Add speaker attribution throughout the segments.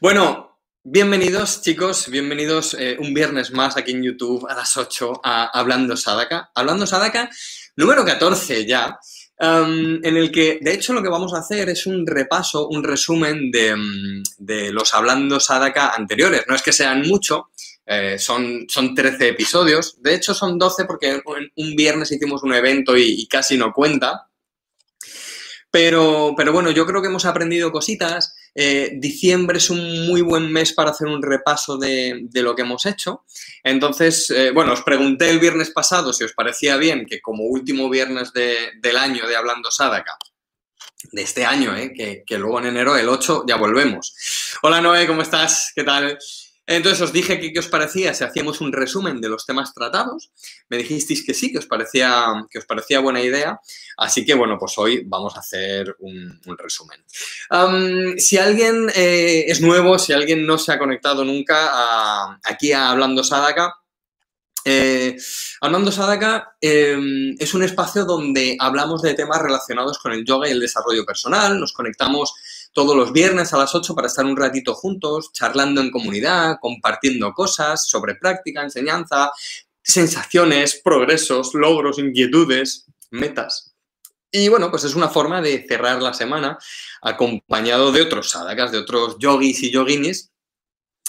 Speaker 1: Bueno, bienvenidos chicos, bienvenidos eh, un viernes más aquí en YouTube a las 8 a Hablando Sadaka. Hablando Sadaka número 14 ya, um, en el que de hecho lo que vamos a hacer es un repaso, un resumen de, mm, los Hablando Sadaka anteriores. No es que sean mucho, eh, son, son 13 episodios. De hecho, son 12 porque un viernes hicimos un evento y casi no cuenta. Pero, pero, bueno, yo creo que hemos aprendido cositas. Eh, diciembre es un muy buen mes para hacer un repaso de, lo que hemos hecho. Entonces, eh, bueno, os pregunté el viernes pasado si os parecía bien que como último viernes de, del año de Hablando Sadaka, de este año, eh, que, que luego en enero, el 8, ya volvemos. Hola Noé, ¿cómo estás? ¿Qué tal? Entonces os dije que qué os parecía si hacíamos un resumen de los temas tratados. Me dijisteis que sí, que os parecía, que os parecía buena idea. Así que bueno, pues hoy vamos a hacer un, resumen. Um, si alguien eh, es nuevo, si alguien no se ha conectado nunca aquí a Hablando Sadaka, eh, Hablando Sadaka eh, es un espacio donde hablamos de temas relacionados con el yoga y el desarrollo personal. Nos conectamos todos los viernes a las 8 para estar un ratito juntos, charlando en comunidad, compartiendo cosas sobre práctica, enseñanza, sensaciones, progresos, logros, inquietudes, metas. Y bueno, pues es una forma de cerrar la semana acompañado de otros sadakas, de otros yogis y yoginis.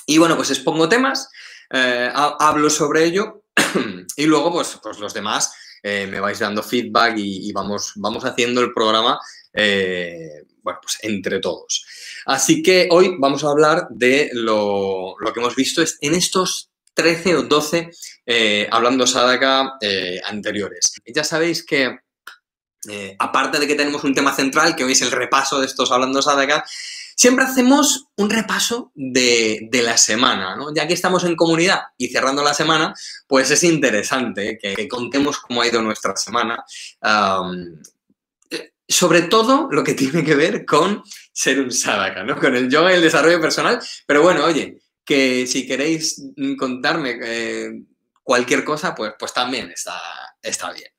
Speaker 1: Y bueno, pues expongo temas, eh, hablo sobre ello y luego pues, pues los demás eh, me vais dando feedback y, vamos, vamos haciendo el programa eh, bueno, pues entre todos. Así que hoy vamos a hablar de lo, que hemos visto en estos 13 o 12 eh, hablando Sadaka eh, anteriores. Ya sabéis que, eh, aparte de que tenemos un tema central, que hoy es el repaso de estos hablando Sadaka, siempre hacemos un repaso de, la semana, ¿no? Ya que estamos en comunidad y cerrando la semana, pues es interesante que, contemos cómo ha ido nuestra semana. Sobre todo lo que tiene que ver con ser un sadaka, ¿no? Con el yoga y el desarrollo personal. Pero bueno, oye, que si queréis contarme eh, cualquier cosa, pues, pues también está, está bien.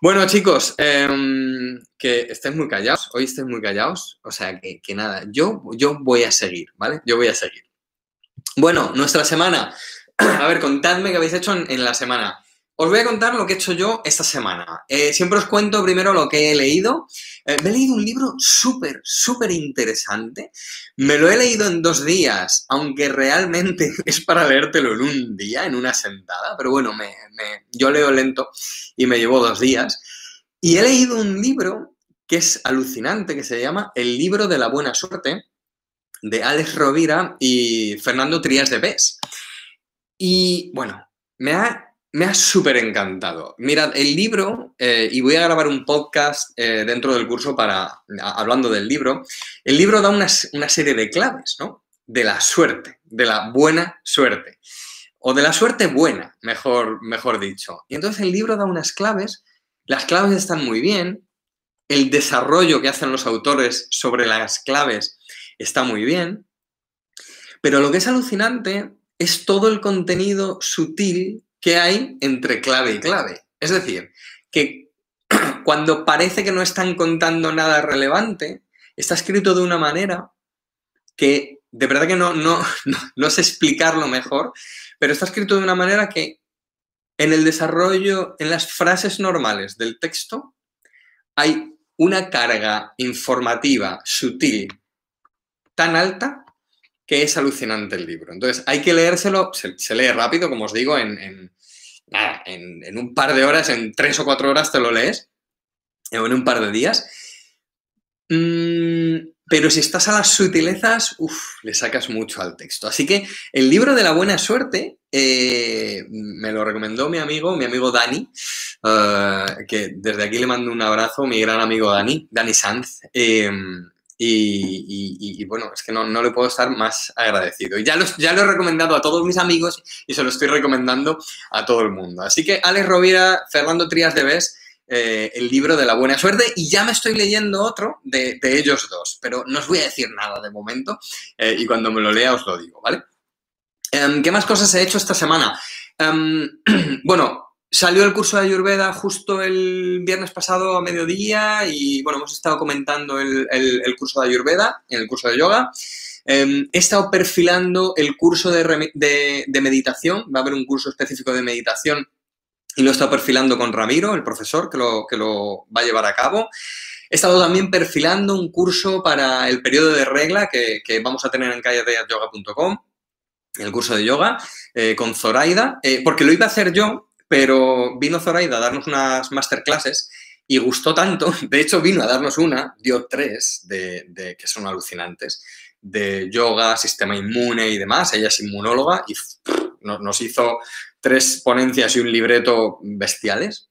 Speaker 1: Bueno, chicos, eh, que estéis muy callados, hoy estéis muy callados, o sea que, que, nada, yo, yo voy a seguir, ¿vale? Yo voy a seguir. Bueno, nuestra semana. A ver, contadme qué habéis hecho en la semana. Os voy a contar lo que he hecho yo esta semana. Eh, siempre os cuento primero lo que he leído. Eh, me he leído un libro súper, súper interesante. Me lo he leído en dos días, aunque realmente es para leértelo en un día, en una sentada. Pero bueno, me, me, yo leo lento y me llevo dos días. Y he leído un libro que es alucinante, que se llama El libro de la buena suerte, de Alex Rovira y Fernando Trías de Bes. Y bueno, me ha me ha súper encantado. Mirad, el libro, eh, y voy a grabar un podcast eh, dentro del curso para, hablando del libro, el libro da una, una, serie de claves, ¿no? De la suerte, de la buena suerte, o de la suerte buena, mejor, mejor dicho. Y entonces el libro da unas claves, las claves están muy bien, el desarrollo que hacen los autores sobre las claves está muy bien, pero lo que es alucinante es todo el contenido sutil que hay entre clave y clave. Es decir, que cuando parece que no están contando nada relevante, está escrito de una manera que de verdad que no, no, no, no sé explicarlo mejor, pero está escrito de una manera que en el desarrollo, en las frases normales del texto, hay una carga informativa sutil tan alta que es alucinante el libro. Entonces, hay que leérselo, se, lee rápido, como os digo, en, en, un par de horas, en tres o cuatro horas te lo lees, o en un par de días. Mm, pero si estás a las sutilezas, le sacas mucho al texto. Así que el libro de la buena suerte eh, me lo recomendó mi amigo, mi amigo Dani, uh, que desde aquí le mando un abrazo, mi gran amigo Dani, Dani Sanz. Eh, y, bueno, es que no, no, le puedo estar más agradecido. Y ya, los, ya lo he recomendado a todos mis amigos y se lo estoy recomendando a todo el mundo. Así que Alex Rovira, Fernando Trías de Bes, eh, el libro de la buena suerte y ya me estoy leyendo otro de, de ellos dos, pero no os voy a decir nada de momento eh, y cuando me lo lea os lo digo, ¿vale? Um, ¿Qué más cosas he hecho esta semana? Um, bueno, Salió el curso de Ayurveda justo el viernes pasado a mediodía y bueno, hemos estado comentando el, el, curso de Ayurveda el curso de yoga. Em, he estado perfilando el curso de, meditación, va a haber un curso específico de meditación y lo he estado perfilando con Ramiro, el profesor, que lo, que lo va a llevar a cabo. He estado también perfilando un curso para el periodo de regla que, vamos a tener en calledeyoga.com, el curso de yoga, eh, con Zoraida, eh, porque lo iba a hacer yo, pero vino Zoraida a darnos unas masterclasses y gustó tanto, de hecho vino a darnos una, dio tres, de, que son alucinantes, de yoga, sistema inmune y demás. Ella es inmunóloga y nos hizo tres ponencias y un libreto bestiales.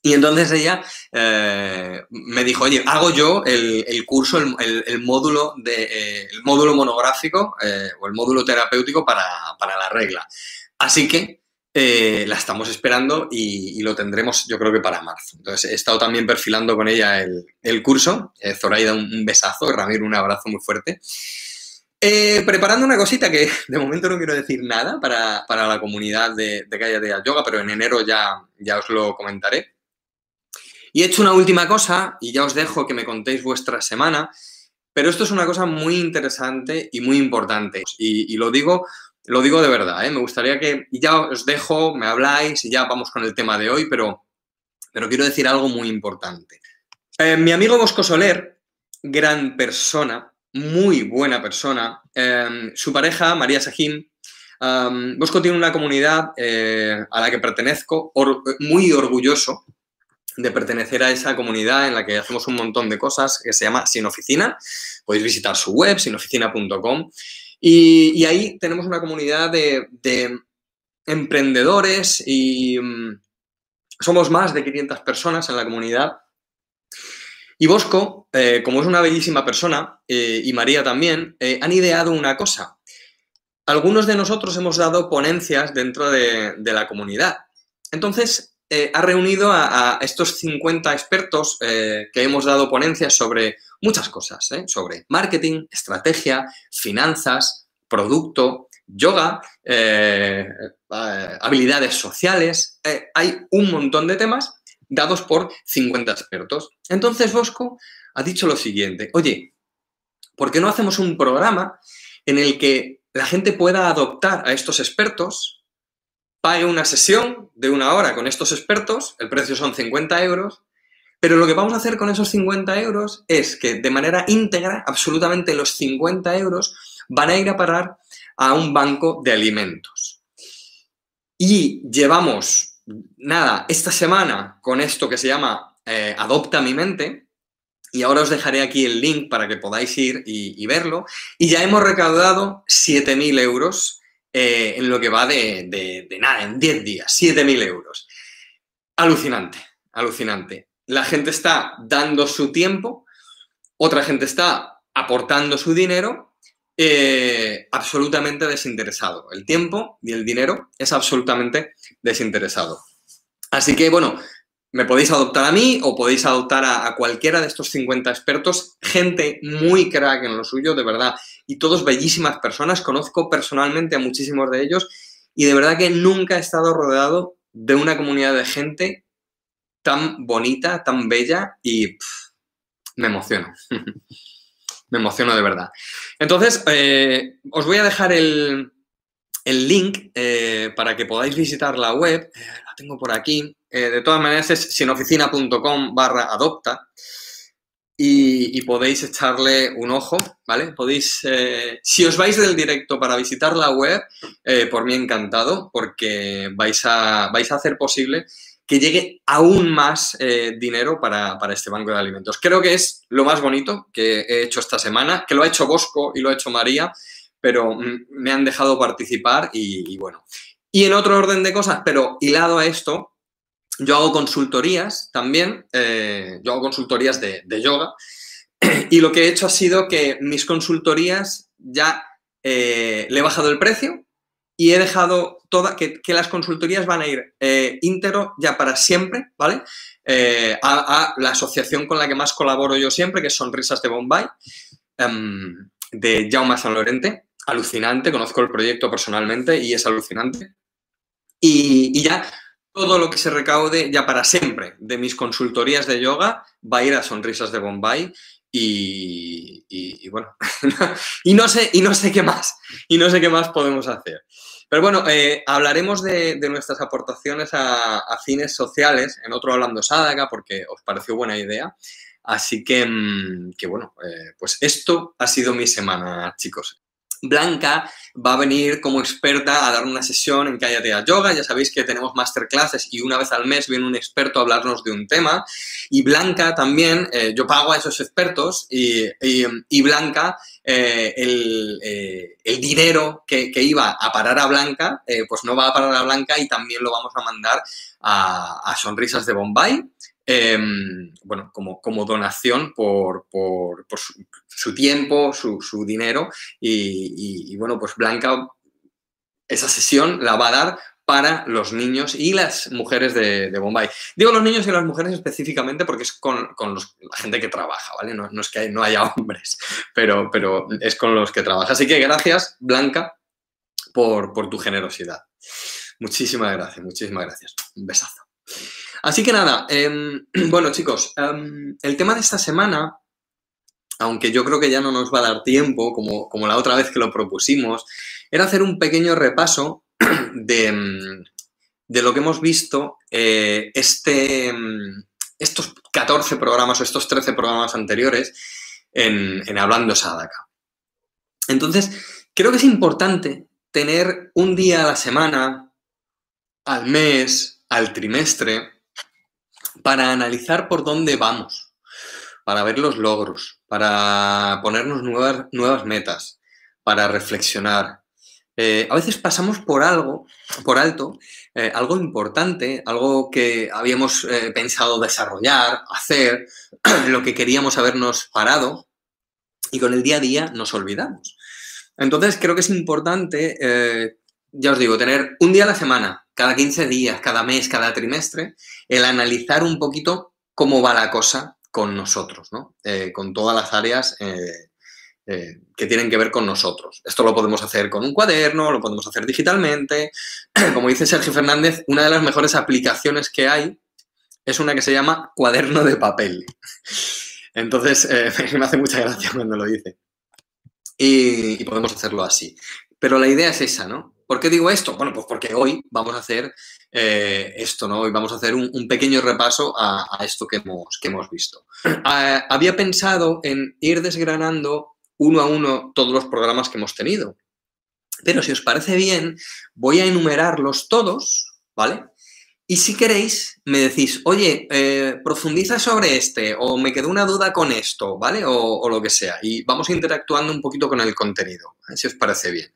Speaker 1: Y entonces ella eh, me dijo, oye, hago yo el, curso, el, módulo, de, eh, el módulo monográfico eh, o el módulo terapéutico para, para la regla. Así que eh, la estamos esperando y, lo tendremos yo creo que para marzo. Entonces he estado también perfilando con ella el, curso. Eh, Zoraida, un, besazo. Ramiro, un abrazo muy fuerte. Eh, preparando una cosita que de momento no quiero decir nada para, la comunidad de, de Calle de Yoga, pero en enero ya, ya os lo comentaré. Y he hecho una última cosa y ya os dejo que me contéis vuestra semana, pero esto es una cosa muy interesante y muy importante. y lo digo lo digo de verdad, ¿eh? me gustaría que, ya os dejo, me habláis y ya vamos con el tema de hoy, pero, pero quiero decir algo muy importante. Eh, mi amigo Bosco Soler, gran persona, muy buena persona, em, su pareja, María Sajín, em, Bosco tiene una comunidad eh, a la que pertenezco, muy orgulloso de pertenecer a esa comunidad en la que hacemos un montón de cosas que se llama Sin Oficina. Podéis visitar su web, sinoficina.com. Y, ahí tenemos una comunidad de, emprendedores y mm, somos más de 500 personas en la comunidad. Y Bosco, eh, como es una bellísima persona, eh, y María también, eh, han ideado una cosa. Algunos de nosotros hemos dado ponencias dentro de, la comunidad. Entonces, ha reunido a, estos 50 expertos que hemos dado ponencias sobre muchas cosas, ¿eh? sobre marketing, estrategia, finanzas, producto, yoga, eh, eh, habilidades sociales. hay un montón de temas dados por 50 expertos. Entonces Bosco ha dicho lo siguiente, oye, ¿por qué no hacemos un programa en el que la gente pueda adoptar a estos expertos, pague una sesión de una hora con estos expertos, el precio son 50 euros, pero lo que vamos a hacer con esos 50 euros es que de manera íntegra, absolutamente los 50 euros van a ir a parar a un banco de alimentos. Y llevamos, nada, esta semana con esto que se llama eh, Adopta mi mente, y ahora os dejaré aquí el link para que podáis ir y, verlo, y ya hemos recaudado 7.000 euros eh, en lo que va de, nada, en 10 días, 7.000 euros. Alucinante, alucinante la gente está dando su tiempo, otra gente está aportando su dinero, eh, absolutamente desinteresado. El tiempo y el dinero es absolutamente desinteresado. Así que, bueno, me podéis adoptar a mí o podéis adoptar a, cualquiera de estos 50 expertos, gente muy crack en lo suyo, de verdad, y todos bellísimas personas. Conozco personalmente a muchísimos de ellos y de verdad que nunca he estado rodeado de una comunidad de gente tan bonita, tan bella y me emociono. me emociono de verdad. Entonces, eh, os voy a dejar el, link eh, para que podáis visitar la web. Eh, la tengo por aquí. De todas maneras es sinoficina.com barra adopta. Y, podéis echarle un ojo, ¿vale? Podéis, si os vais del directo para visitar la web, por mí encantado, porque vais a, vais a hacer posible que llegue aún más eh, dinero para, este banco de alimentos. Creo que es lo más bonito que he hecho esta semana, que lo ha hecho Bosco y lo ha hecho María, pero me han dejado participar y, bueno. Y en otro orden de cosas, pero hilado a esto, yo hago consultorías también, eh, yo hago consultorías de, yoga y lo que he hecho ha sido que mis consultorías ya eh, le he bajado el precio y he dejado toda, que, las consultorías van a ir eh, ya para siempre, ¿vale? Eh, a, la asociación con la que más colaboro yo siempre, que es Sonrisas de Bombay, em, de Jaume San Lorente. Alucinante, conozco el proyecto personalmente y es alucinante. Y, ya todo lo que se recaude ya para siempre de mis consultorías de yoga va a ir a Sonrisas de Bombay y, bueno, y, no sé, y no sé qué más, y no sé qué más podemos hacer. Pero bueno, eh, hablaremos de, nuestras aportaciones a, fines sociales en otro Hablando Sádaga, porque os pareció buena idea. Así que, mm, que bueno, eh, pues esto ha sido mi semana, chicos. Blanca va a venir como experta a dar una sesión en Cállate Yoga. Ya sabéis que tenemos masterclasses y una vez al mes viene un experto a hablarnos de un tema. Y Blanca también, eh, yo pago a esos expertos y, Blanca, eh, eh, el, dinero que, iba a parar a Blanca, pues no va a parar a Blanca y también lo vamos a mandar a, a Sonrisas de Bombay. Em, bueno, como, como donación por, su, tiempo, su, dinero y, bueno, pues esa sesión la va a dar para los niños y las mujeres de, Bombay. Digo los niños y las mujeres específicamente porque es con, la gente que trabaja, ¿vale? No, es que no haya hombres, pero, pero es con los que trabaja. Así que gracias, Blanca, por, por tu generosidad. Muchísimas gracias, muchísimas gracias. Un besazo. Así que nada, em, bueno chicos, em, el tema de esta semana, aunque yo creo que ya no nos va a dar tiempo, como, como la otra vez que lo propusimos, era hacer un pequeño repaso de, em, de lo que hemos visto eh, este, estos 14 programas o estos 13 programas anteriores en, en Hablando Sadaka. Entonces, creo que es importante tener un día a la semana, al mes, al trimestre, para analizar por dónde vamos, para ver los logros, para ponernos nuevas, metas, para reflexionar. Eh, a veces pasamos por algo, por alto, eh, algo importante, algo que habíamos eh, pensado desarrollar, hacer, lo que queríamos habernos parado, y con el día a día nos olvidamos. Entonces creo que es importante, ya os digo, tener un día a la semana, cada 15 días, cada mes, cada trimestre, el analizar un poquito cómo va la cosa con nosotros, ¿no? Eh, con todas las áreas eh, eh, que tienen que ver con nosotros. Esto lo podemos hacer con un cuaderno, lo podemos hacer digitalmente. Como dice Sergio Fernández, una de las mejores aplicaciones que hay es una que se llama cuaderno de papel. Entonces, me hace mucha gracia cuando lo dice. y podemos hacerlo así. Pero la idea es esa, ¿no? ¿Por qué digo esto? Bueno, pues porque hoy vamos a hacer eh, esto, ¿no? Hoy vamos a hacer un, pequeño repaso a, esto que hemos, que hemos visto. Ah, había pensado en ir desgranando uno a uno todos los programas que hemos tenido. Pero si os parece bien, voy a enumerarlos todos, ¿vale? Y si queréis, me decís, oye, eh, profundiza sobre este, o me quedó una duda con esto, ¿vale? O, lo que sea. Y vamos interactuando un poquito con el contenido, si os parece bien.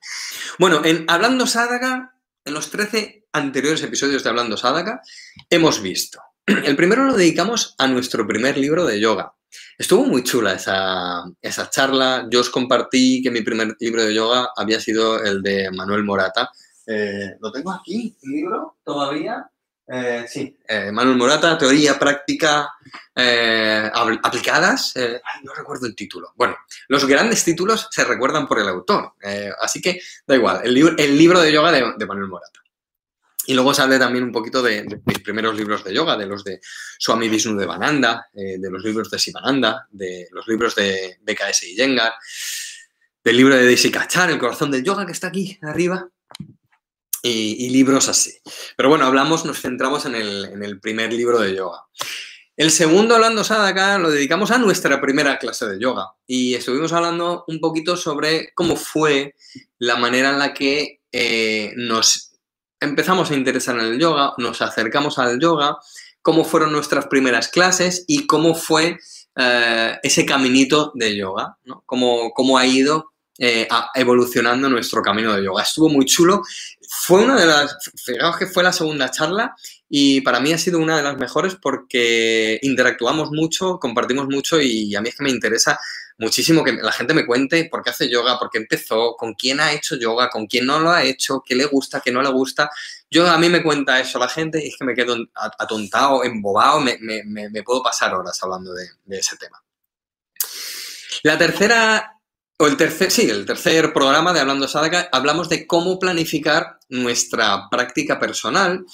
Speaker 1: Bueno, en Hablando Sádaga, en los 13 anteriores episodios de Hablando Sádaga, hemos visto. El primero lo dedicamos a nuestro primer libro de yoga. Estuvo muy chula esa, esa charla. Yo os compartí que mi primer libro de yoga había sido el de Manuel Morata. Eh, lo tengo aquí, libro, todavía. Eh, sí, eh, Manuel Morata, teoría, práctica, eh, aplicadas. no recuerdo el título. Bueno, los grandes títulos se recuerdan por el autor, así que da igual, el, libro, el libro de yoga de, Manuel Morata. Y luego se también un poquito de, mis primeros libros de yoga, de los de Swami Vishnu de los libros de Sivananda, de los libros de BKS y del libro de Daisy Kachar, El corazón del yoga, que está aquí arriba, y, libros así. Pero bueno, hablamos, nos centramos en el, primer libro de yoga. El segundo, hablando Sadaka, lo dedicamos a nuestra primera clase de yoga y estuvimos hablando un poquito sobre cómo fue la manera en la que eh, nos empezamos a interesar en el yoga, nos acercamos al yoga, cómo fueron nuestras primeras clases y cómo fue eh, ese caminito de yoga, ¿no? cómo, cómo ha ido eh, evolucionando nuestro camino de yoga. Estuvo muy chulo fue una de las, fijaos que fue la segunda charla y para mí ha sido una de las mejores porque interactuamos mucho, compartimos mucho y a mí es que me interesa muchísimo que la gente me cuente por qué hace yoga, por qué empezó, con quién ha hecho yoga, con quién no lo ha hecho, qué le gusta, qué no le gusta. Yo a mí me cuenta eso la gente y es que me quedo atontado, embobado, me, puedo pasar horas hablando de ese tema. La tercera el tercer, sí, el tercer programa de Hablando Sadaka, hablamos de cómo planificar nuestra práctica personal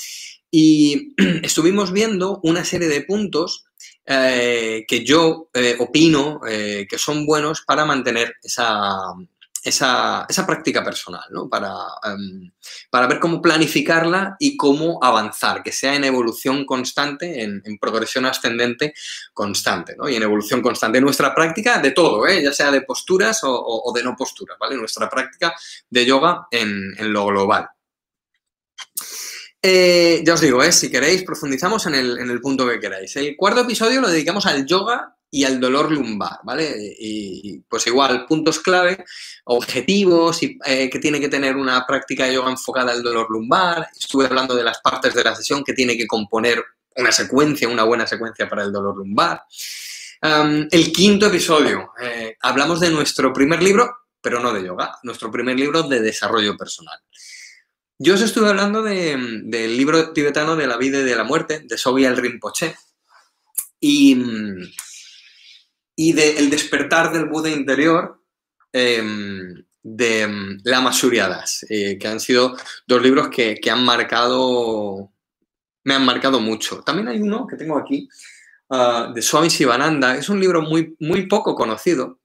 Speaker 1: y estuvimos viendo una serie de puntos eh, que yo eh, opino eh, que son buenos para mantener esa, esa, práctica personal, ¿no? Para, em, para, ver cómo planificarla y cómo avanzar, que sea en evolución constante, en, progresión ascendente constante, ¿no? Y en evolución constante. Nuestra práctica de todo, ¿eh? ya sea de posturas o, de no posturas, ¿vale? Nuestra práctica de yoga en, lo global. Eh, ya os digo, ¿eh? si queréis, profundizamos en el, en el punto que queráis. El cuarto episodio lo dedicamos al yoga y al dolor lumbar, ¿vale? Y, pues igual, puntos clave, objetivos y, eh, que tiene que tener una práctica de yoga enfocada al dolor lumbar. Estuve hablando de las partes de la sesión que tiene que componer una secuencia, una buena secuencia para el dolor lumbar. el quinto episodio, eh, hablamos de nuestro primer libro, pero no de yoga, nuestro primer libro de desarrollo personal. Yo os estuve hablando del libro tibetano de la vida y de la muerte, de Sogyal Rinpoche, y y de El despertar del Buda interior em, de em, Lama Suryadas, eh, que han sido dos libros que, han marcado, me han marcado mucho. También hay uno que tengo aquí, ah, de Swami Sivananda, es un libro muy, muy poco conocido,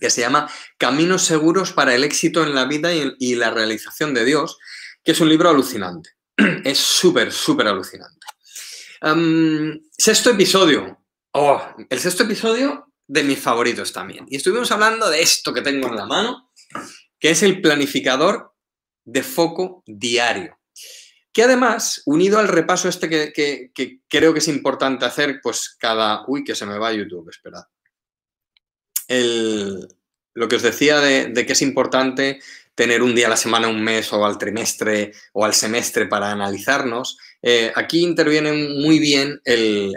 Speaker 1: que se llama Caminos seguros para el éxito en la vida y, la realización de Dios, que es un libro alucinante. Es súper, súper alucinante. Em, sexto episodio, Oh, el sexto episodio de mis favoritos también. Y estuvimos hablando de esto que tengo en la mano, que es el planificador de foco diario. Que además, unido al repaso este que, creo que es importante hacer, pues cada... Uy, que se me va YouTube, esperad. lo que os decía de, que es importante tener un día a la semana, un mes o al trimestre o al semestre para analizarnos, eh, aquí interviene muy bien el,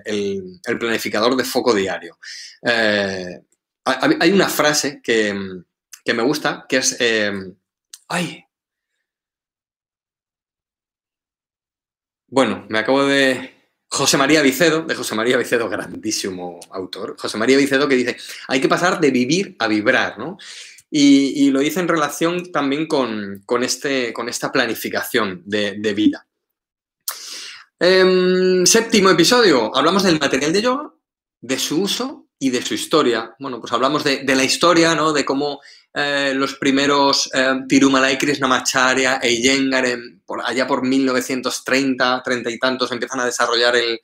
Speaker 1: planificador de foco diario. Eh, hay una frase que, me gusta, que es... Em, ¡Ay! Bueno, me acabo de... José María Vicedo, de José María Vicedo, grandísimo autor. José María Vicedo que dice, hay que pasar de vivir a vibrar, ¿no? Y, lo dice en relación también con, este, con esta planificación de vida. Em, séptimo episodio, hablamos del material de yoga, de su uso y de su historia. Bueno, pues hablamos de, la historia, ¿no? De cómo eh, los primeros eh, Tirumalai Krishnamacharya e Iyengar, por, allá por 1930, 30 y tantos, empiezan a desarrollar el,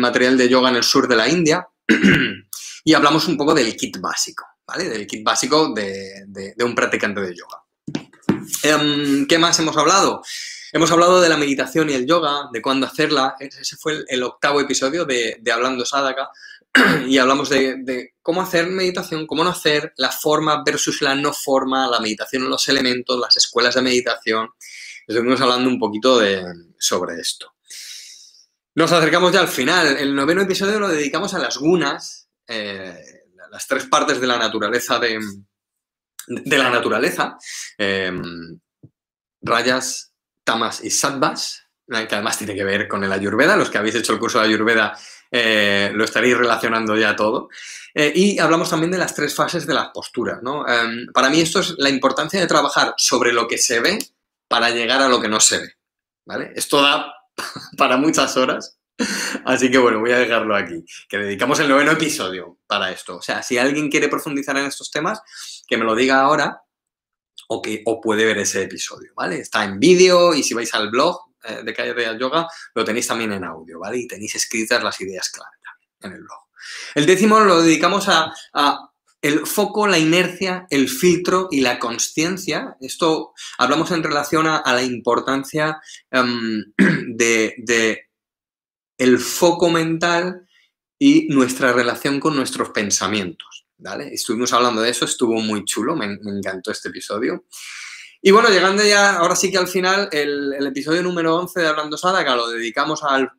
Speaker 1: material de yoga en el sur de la India. y hablamos un poco del kit básico, ¿vale? Del kit básico de, un practicante de yoga. Em, ¿Qué más hemos hablado? Hemos hablado de la meditación y el yoga, de cuándo hacerla. Ese fue el, octavo episodio de, Hablando Sadaka. Y hablamos de, cómo hacer meditación, cómo no hacer, la forma versus la no forma, la meditación en los elementos, las escuelas de meditación. Estuvimos hablando un poquito de, sobre esto. Nos acercamos ya al final. El noveno episodio lo dedicamos a las gunas, eh, las tres partes de la naturaleza de, la naturaleza. Eh, rayas, tamas y sattvas, que además tiene que ver con el ayurveda. Los que habéis hecho el curso de ayurveda eh, lo estaréis relacionando ya todo. Eh, y hablamos también de las tres fases de las posturas. ¿no? Em, para mí esto es la importancia de trabajar sobre lo que se ve para llegar a lo que no se ve. ¿vale? Esto da para muchas horas. Así que bueno, voy a dejarlo aquí, que dedicamos el noveno episodio para esto. O sea, si alguien quiere profundizar en estos temas, que me lo diga ahora o, puede ver ese episodio, ¿vale? Está en vídeo y si vais al blog eh, de Calle Real Yoga, lo tenéis también en audio, ¿vale? Y tenéis escritas las ideas clave en el blog. El décimo lo dedicamos a, el foco, la inercia, el filtro y la consciencia. Esto hablamos en relación a, la importancia de, de el foco mental y nuestra relación con nuestros pensamientos. Estuvimos hablando de eso, estuvo muy chulo, me, encantó este episodio. Y bueno, llegando ya, ahora sí que al final, el, episodio número 11 de Hablando Sadaka lo dedicamos al,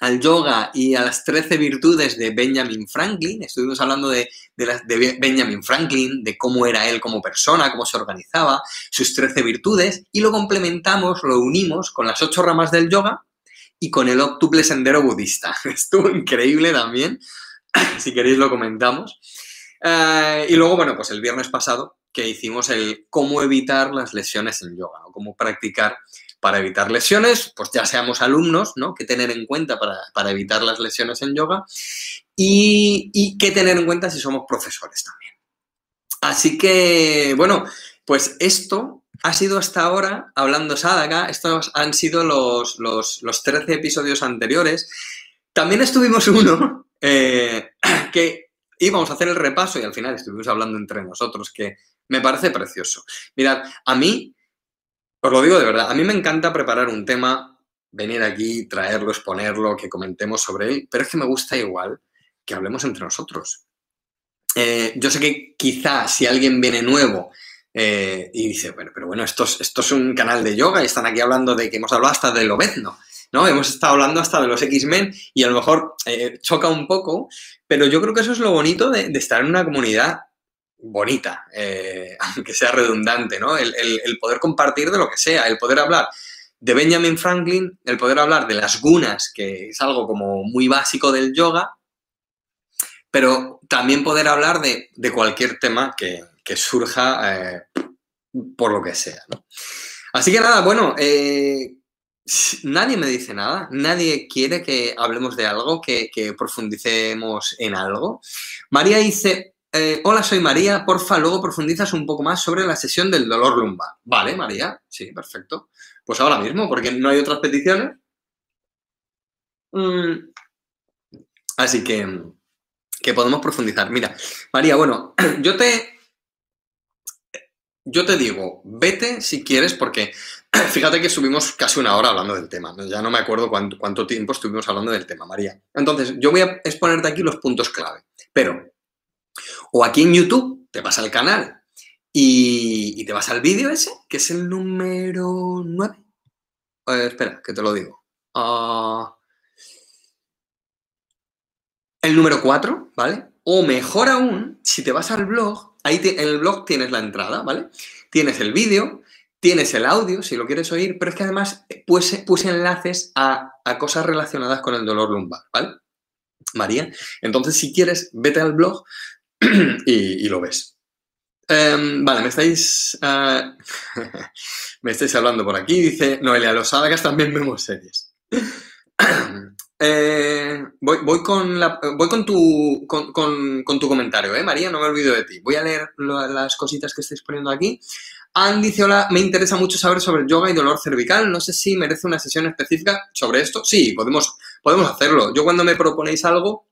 Speaker 1: al, yoga y a las 13 virtudes de Benjamin Franklin. Estuvimos hablando de, de, Benjamin Franklin, de cómo era él como persona, cómo se organizaba, sus 13 virtudes, y lo complementamos, lo unimos con las 8 ramas del yoga y con el octuple sendero budista. Estuvo increíble también. si queréis lo comentamos. Eh, y luego, bueno, pues el viernes pasado que hicimos el cómo evitar las lesiones en yoga, o cómo practicar para evitar lesiones, pues ya seamos alumnos, ¿no? ¿Qué tener en cuenta para, evitar las lesiones en yoga? Y, qué tener en cuenta si somos profesores también. Así que, bueno, pues esto ha sido hasta ahora, hablando Sadaka, estos han sido los, los, los 13 episodios anteriores. También estuvimos uno eh, que íbamos a hacer el repaso y al final estuvimos hablando entre nosotros, que me parece precioso. Mirad, a mí, os lo digo de verdad, a mí me encanta preparar un tema, venir aquí, traerlo, exponerlo, que comentemos sobre él, pero es que me gusta igual que hablemos entre nosotros. Eh, yo sé que quizá si alguien viene nuevo eh, y dice, bueno, pero bueno, esto es, esto es un canal de yoga y están aquí hablando de que hemos hablado hasta de Lobezno, ¿no? Hemos estado hablando hasta de los X-Men y a lo mejor eh, choca un poco, pero yo creo que eso es lo bonito de, estar en una comunidad bonita, eh, aunque sea redundante, ¿no? El, poder compartir de lo que sea, el poder hablar de Benjamin Franklin, el poder hablar de las gunas, que es algo como muy básico del yoga, pero también poder hablar de, de cualquier tema que, que surja eh, por lo que sea. Así que nada, bueno, nadie me dice nada, nadie quiere que hablemos de algo, que, profundicemos en algo. María dice, eh, hola, soy María, porfa, luego profundizas un poco más sobre la sesión del dolor lumbar. Vale, María, sí, perfecto. Pues ahora mismo, porque no hay otras peticiones. Mm. Así que, que podemos profundizar. Mira, María, bueno, yo te yo te digo, vete si quieres, porque fíjate que subimos casi una hora hablando del tema. Ya no me acuerdo cuánto, tiempo estuvimos hablando del tema, María. Entonces, yo voy a exponerte aquí los puntos clave. Pero, o aquí en YouTube, te vas al canal y, te vas al vídeo ese, que es el número 9. Eh, espera, que te lo digo. Ah, el número 4, ¿vale? O mejor aún, si te vas al blog, Ahí en el blog tienes la entrada, ¿vale? Tienes el vídeo, tienes el audio, si lo quieres oír, pero es que además puse, enlaces a, cosas relacionadas con el dolor lumbar, ¿vale? María. Entonces, si quieres, vete al blog y, lo ves. Em, vale, me estáis, eh, me estáis hablando por aquí. Dice Noelia, los Adagas también vemos series. Eh, voy, con voy con, tu, con, tu comentario, ¿eh, María? No me olvido de ti. Voy a leer las cositas que estáis poniendo aquí. Anne dice, hola, me interesa mucho saber sobre yoga y dolor cervical. No sé si merece una sesión específica sobre esto. Sí, podemos, podemos hacerlo. Yo cuando me proponéis algo,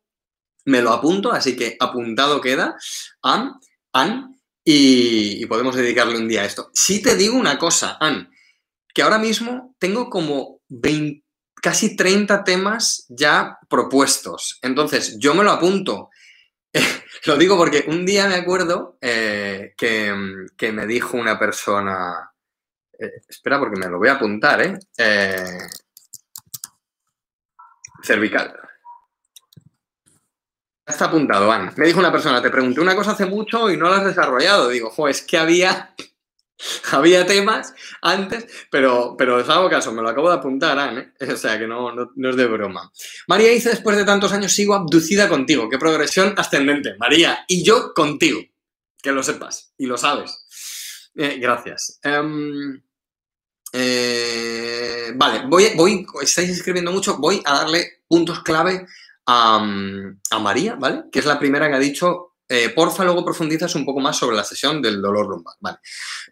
Speaker 1: me lo apunto, así que apuntado queda. Anne, Anne y, y podemos dedicarle un día a esto. Sí te digo una cosa, Anne, que ahora mismo tengo como 20 casi 30 temas ya propuestos. Entonces, yo me lo apunto. lo digo porque un día me acuerdo eh, que, me dijo una persona, eh, espera porque me lo voy a apuntar, ¿eh? ¿eh? cervical. Está apuntado, Anne. Me dijo una persona, te pregunté una cosa hace mucho y no la has desarrollado. Digo, jo, es que había Había temas antes, pero, pero os hago caso, me lo acabo de apuntar, Anne, ¿eh? o sea que no, no, es de broma. María dice, después de tantos años sigo abducida contigo, qué progresión ascendente. María, y yo contigo, que lo sepas y lo sabes. Eh, gracias. Em, eh, vale, voy, voy, estáis escribiendo mucho, voy a darle puntos clave a, a María, ¿vale? Que es la primera que ha dicho eh, porfa, luego profundizas un poco más sobre la sesión del dolor lumbar. Vale.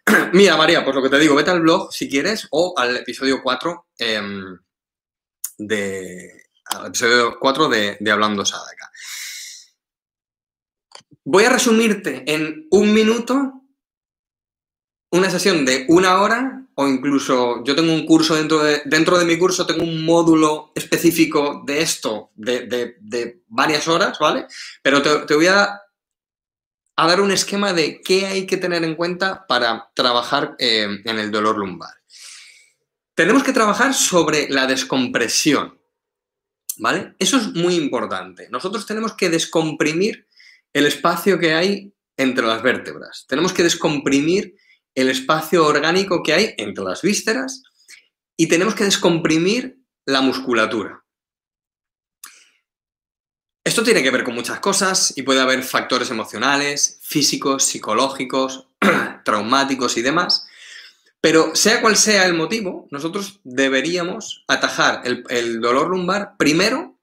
Speaker 1: Mira, María, pues lo que te digo, vete al blog si quieres o al episodio 4 em, de. Al episodio 4 de, de Hablando Sadaka. Voy a resumirte en un minuto una sesión de una hora o incluso yo tengo un curso dentro de, dentro de mi curso, tengo un módulo específico de esto de, varias horas, ¿vale? Pero te voy a a dar un esquema de qué hay que tener en cuenta para trabajar eh, en el dolor lumbar. Tenemos que trabajar sobre la descompresión, ¿vale? Eso es muy importante. Nosotros tenemos que descomprimir el espacio que hay entre las vértebras. Tenemos que descomprimir el espacio orgánico que hay entre las vísceras y tenemos que descomprimir la musculatura. Esto tiene que ver con muchas cosas y puede haber factores emocionales, físicos, psicológicos, traumáticos y demás. Pero sea cual sea el motivo, nosotros deberíamos atajar el, dolor lumbar primero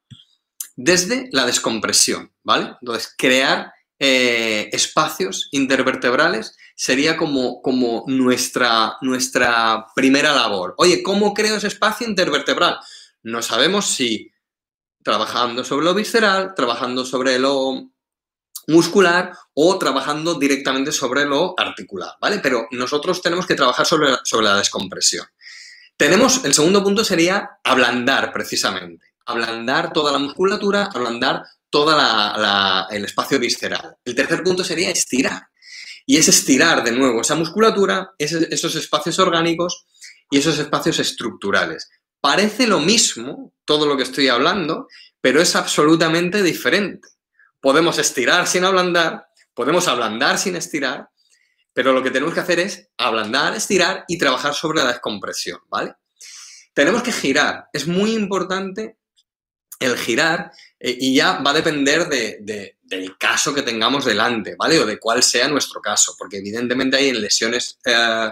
Speaker 1: desde la descompresión, ¿vale? Entonces, crear eh, espacios intervertebrales sería como, como nuestra, nuestra primera labor. Oye, ¿cómo creo ese espacio intervertebral? No sabemos si trabajando sobre lo visceral, trabajando sobre lo muscular o trabajando directamente sobre lo articular, ¿vale? Pero nosotros tenemos que trabajar sobre, sobre la descompresión. Tenemos, el segundo punto sería ablandar precisamente, ablandar toda la musculatura, ablandar todo el espacio visceral. El tercer punto sería estirar. Y es estirar de nuevo esa musculatura, esos espacios orgánicos y esos espacios estructurales. Parece lo mismo todo lo que estoy hablando, pero es absolutamente diferente. Podemos estirar sin ablandar, podemos ablandar sin estirar, pero lo que tenemos que hacer es ablandar, estirar y trabajar sobre la descompresión, ¿vale? Tenemos que girar. Es muy importante el girar eh, y ya va a depender del caso que tengamos delante, ¿vale? O de cuál sea nuestro caso, porque evidentemente hay lesiones eh,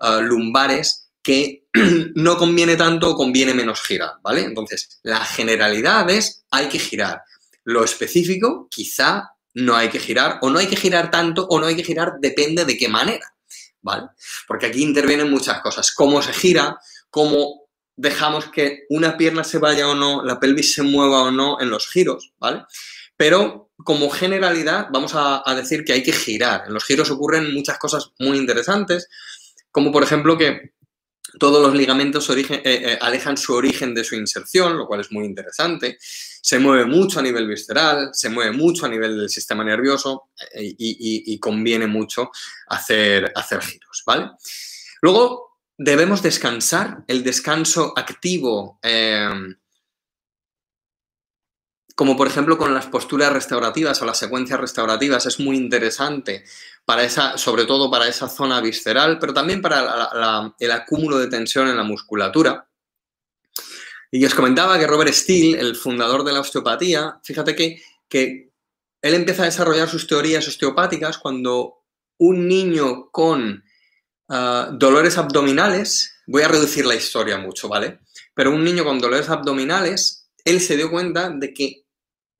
Speaker 1: eh, lumbares que no conviene tanto o conviene menos girar, ¿vale? Entonces, la generalidad es hay que girar. Lo específico, quizá no hay que girar, o no hay que girar tanto, o no hay que girar, depende de qué manera, ¿vale? Porque aquí intervienen muchas cosas. Cómo se gira, cómo dejamos que una pierna se vaya o no, la pelvis se mueva o no en los giros, ¿vale? Pero como generalidad vamos a, decir que hay que girar. En los giros ocurren muchas cosas muy interesantes, como por ejemplo que todos los ligamentos eh, eh, alejan su origen de su inserción, lo cual es muy interesante. Se mueve mucho a nivel visceral, se mueve mucho a nivel del sistema nervioso eh, y, conviene mucho hacer, hacer giros, ¿vale? Luego, debemos descansar. El descanso activo, como por ejemplo con las posturas restaurativas o las secuencias restaurativas, es muy interesante para esa, sobre todo para esa zona visceral, pero también para el acúmulo de tensión en la musculatura. Y os comentaba que Robert Steele, el fundador de la osteopatía, fíjate que, que él empieza a desarrollar sus teorías osteopáticas cuando un niño con ah, dolores abdominales, voy a reducir la historia mucho, ¿vale? Pero un niño con dolores abdominales, él se dio cuenta de que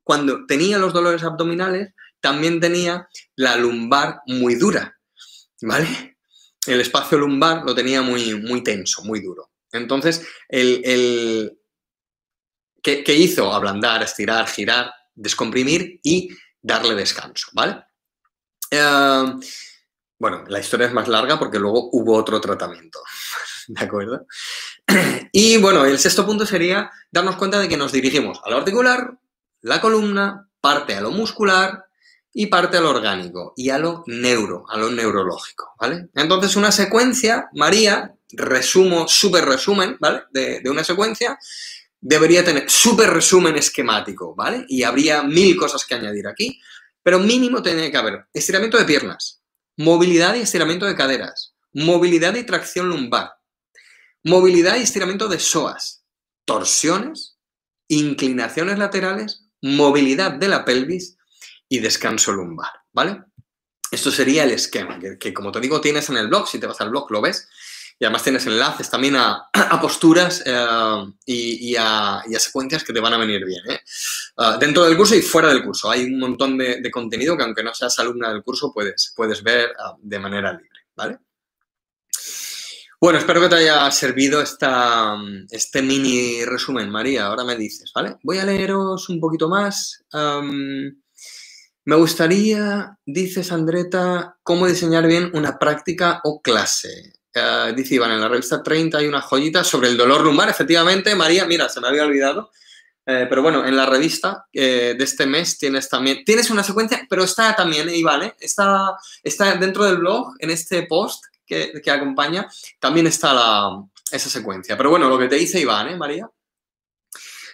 Speaker 1: cuando tenía los dolores abdominales, también tenía la lumbar muy dura, ¿vale? El espacio lumbar lo tenía muy, muy tenso, muy duro. Entonces, el, ¿qué, hizo? Ablandar, estirar, girar, descomprimir y darle descanso, ¿vale? Eh, bueno, la historia es más larga porque luego hubo otro tratamiento, ¿de acuerdo? Y bueno, el sexto punto sería darnos cuenta de que nos dirigimos a lo articular, la columna, parte a lo muscular y parte a lo orgánico y a lo neuro, a lo neurológico, ¿vale? Entonces una secuencia, María, resumo, súper resumen, ¿vale? De, una secuencia, debería tener súper resumen esquemático, ¿vale? Y habría mil cosas que añadir aquí, pero mínimo tiene que haber estiramiento de piernas, movilidad y estiramiento de caderas, movilidad y tracción lumbar, movilidad y estiramiento de psoas, torsiones, inclinaciones laterales, movilidad de la pelvis, y descanso lumbar, ¿vale? Esto sería el esquema, que, como te digo tienes en el blog, si te vas al blog lo ves, y además tienes enlaces también a, posturas eh, y, a, secuencias que te van a venir bien. ¿eh? Ah, dentro del curso y fuera del curso. Hay un montón de, contenido que aunque no seas alumna del curso puedes, puedes ver ah, de manera libre. ¿vale? Bueno, espero que te haya servido esta, este mini resumen, María. Ahora me dices, ¿vale? Voy a leeros un poquito más. Me gustaría, dice Sandreta, cómo diseñar bien una práctica o clase. Eh, dice Iván, en la revista 30 hay una joyita sobre el dolor lumbar. Efectivamente, María, mira, se me había olvidado. Eh, pero bueno, en la revista eh, de este mes tienes también, tienes una secuencia, pero está también, Iván, está, está dentro del blog, en este post que, acompaña, también está la, esa secuencia. Pero bueno, lo que te dice Iván, ¿eh, María?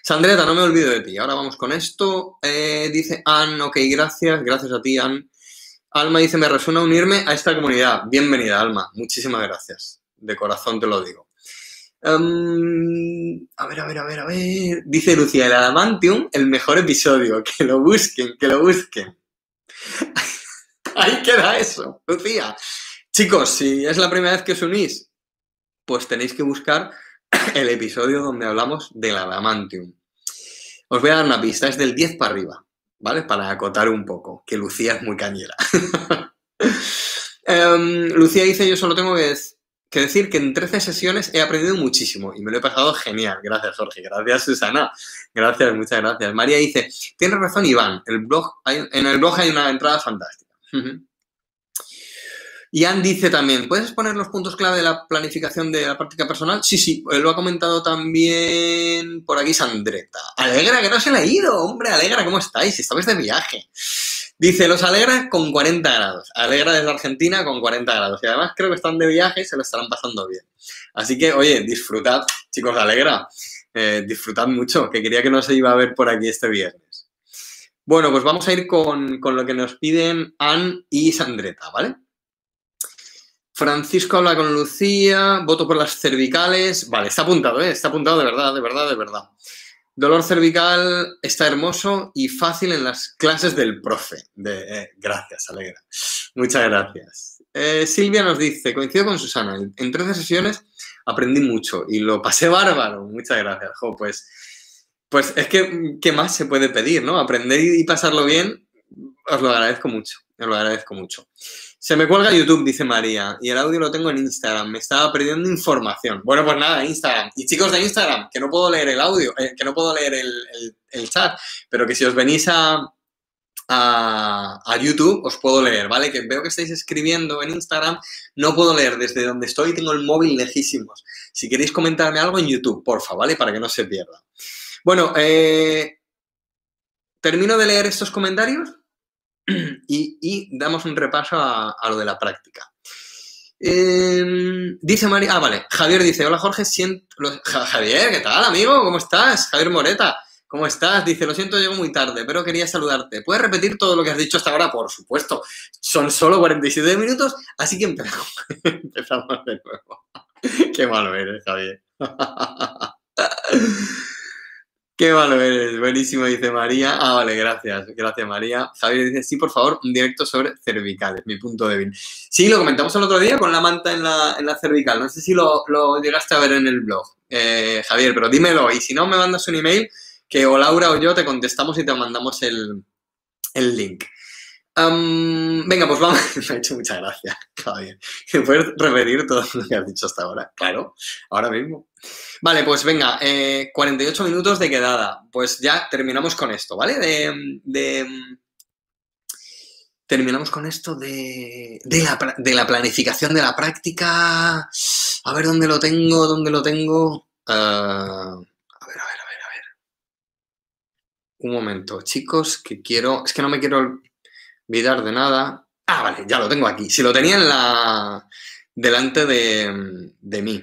Speaker 1: Sandreta, no me olvido de ti. Ahora vamos con esto. Eh, dice Ann, ok, gracias. Gracias a ti, Ann. Alma dice, me resuena unirme a esta comunidad. Bienvenida, Alma. Muchísimas gracias. De corazón te lo digo. Em, a ver, a ver, a ver, a ver. Dice Lucía, el Adamantium, el mejor episodio. Que lo busquen, que lo busquen. Ahí queda eso, Lucía. Chicos, si es la primera vez que os unís, pues tenéis que buscar el episodio donde hablamos del adamantium. Os voy a dar una pista, es del 10 para arriba, ¿vale? Para acotar un poco, que Lucía es muy cañera. Em, Lucía dice, yo solo tengo que, decir que en 13 sesiones he aprendido muchísimo y me lo he pasado genial. Gracias, Jorge. Gracias, Susana. Gracias, muchas gracias. María dice, tienes razón, Iván, el blog, en el blog hay una entrada fantástica. Ian dice también, ¿puedes poner los puntos clave de la planificación de la práctica personal? Sí, sí, eh, lo ha comentado también por aquí Sandreta. Alegra, que no se le ha ido, hombre, Alegra, ¿cómo estáis? Estabais de viaje. Dice, los alegra con 40 grados. Alegra desde Argentina con 40 grados. Y además creo que están de viaje y se lo estarán pasando bien. Así que, oye, disfrutad, chicos, alegra. Eh, disfrutad mucho, que quería que no se iba a ver por aquí este viernes. Bueno, pues vamos a ir con, con lo que nos piden Ann y Sandreta, ¿vale? Francisco habla con Lucía, voto por las cervicales. Vale, está apuntado, ¿eh? Está apuntado de verdad, de verdad, de verdad. Dolor cervical está hermoso y fácil en las clases del profe. Eh, gracias, Alegra. Muchas gracias. Eh, Silvia nos dice, coincido con Susana, en 13 sesiones aprendí mucho y lo pasé bárbaro. Muchas gracias. pues, pues es que, ¿qué más se puede pedir, no? Aprender y pasarlo bien, os lo agradezco mucho, os lo agradezco mucho. Se me cuelga YouTube, dice María, y el audio lo tengo en Instagram. Me estaba perdiendo información. Bueno, pues nada, Instagram. Y chicos de Instagram, que no puedo leer el audio, eh, que no puedo leer el, chat, pero que si os venís a, a, YouTube os puedo leer, ¿vale? Que veo que estáis escribiendo en Instagram, no puedo leer desde donde estoy, tengo el móvil lejísimos. Si queréis comentarme algo en YouTube, porfa, ¿vale? Para que no se pierda. Bueno, eh, termino de leer estos comentarios y, damos un repaso a, lo de la práctica. Em, dice María, ah, vale, Javier dice, hola Jorge, siento, Javier, ¿qué tal amigo? ¿Cómo estás? Javier Moreta, ¿cómo estás? Dice, lo siento, llego muy tarde, pero quería saludarte. ¿Puedes repetir todo lo que has dicho hasta ahora? Por supuesto, son solo 47 minutos, así que empezamos, empezamos de nuevo. Qué malo eres, Javier. Qué malo eres, buenísimo, dice María. Ah, vale, gracias, gracias María. Javier dice, sí, por favor, un directo sobre cervicales, mi punto débil. Sí, lo comentamos el otro día con la manta en la, en la cervical. No sé si lo, llegaste a ver en el blog, eh, Javier, pero dímelo. Y si no, me mandas un email que o Laura o yo te contestamos y te mandamos el, el link venga, pues vamos. Me ha hecho mucha gracia, Javier. ¿Puedes repetir todo lo que has dicho hasta ahora? Claro, ahora mismo. Vale, pues venga, 48 eh, minutos de quedada. Pues ya terminamos con esto, ¿vale? De, terminamos con esto de, de, la, planificación de la práctica. A ver dónde lo tengo, dónde lo tengo. Ah, a ver, a ver, a ver, a ver. Un momento, chicos, que quiero. Es que no me quiero Vidar de nada. Ah, vale, ya lo tengo aquí. Si lo tenía en la. delante de, de mí.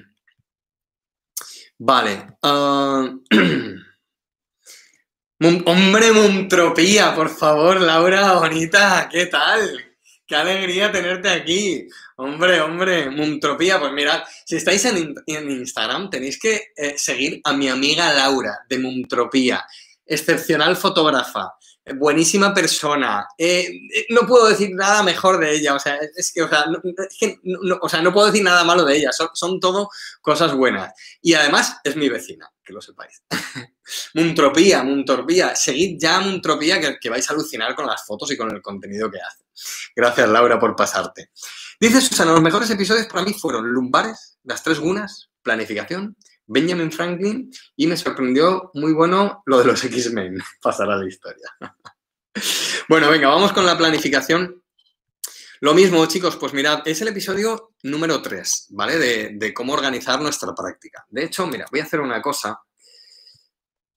Speaker 1: Vale. Ah, hombre, Mumtropía, por favor, Laura, bonita, ¿qué tal? Qué alegría tenerte aquí. Hombre, hombre, Mumtropía, pues mirad, si estáis en, Instagram tenéis que eh, seguir a mi amiga Laura de Mumtropía, excepcional fotógrafa buenísima persona. Eh, eh, no puedo decir nada mejor de ella, o sea, es que, o sea, no, puedo decir nada malo de ella, son, todo cosas buenas. Y además es mi vecina, que lo sepáis. Muntropía, Muntropía, seguid ya Muntropía que, que vais a alucinar con las fotos y con el contenido que hace. Gracias Laura por pasarte. Dice Susana, los mejores episodios para mí fueron lumbares, las tres gunas, planificación, Benjamin Franklin y me sorprendió muy bueno lo de los X-Men. Pasará la historia. bueno, venga, vamos con la planificación. Lo mismo, chicos, pues mirad, es el episodio número 3, ¿vale? De, cómo organizar nuestra práctica. De hecho, mira, voy a hacer una cosa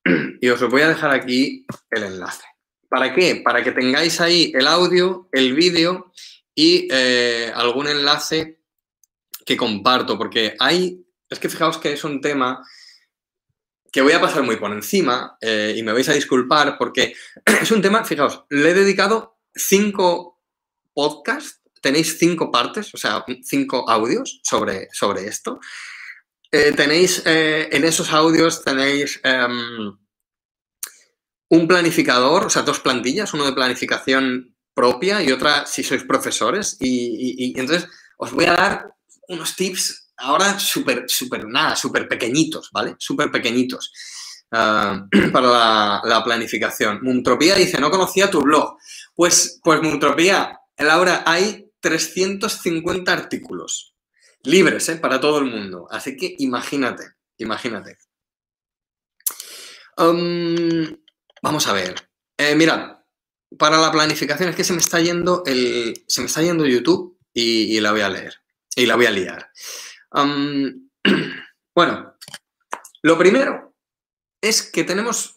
Speaker 1: y os voy a dejar aquí el enlace. ¿Para qué? Para que tengáis ahí el audio, el vídeo y eh, algún enlace que comparto, porque hay es que fijaos que es un tema que voy a pasar muy por encima eh, y me vais a disculpar porque es un tema, fijaos, le he dedicado cinco podcasts, tenéis cinco partes, o sea, cinco audios sobre, sobre esto. Eh, tenéis, eh, en esos audios tenéis em, un planificador, o sea, dos plantillas, uno de planificación propia y otra si sois profesores. y entonces os voy a dar unos tips ahora súper, súper, nada, súper pequeñitos, ¿vale? Súper pequeñitos ah, para la, planificación. Muntropía dice, no conocía tu blog. Pues, pues Muntropía, Laura, hay 350 artículos libres, ¿eh? Para todo el mundo. Así que imagínate, imagínate. vamos a ver. Eh, mirad, para la planificación es que se me está yendo el. Se me está yendo YouTube y, la voy a leer. Y la voy a liar. bueno, lo primero es que tenemos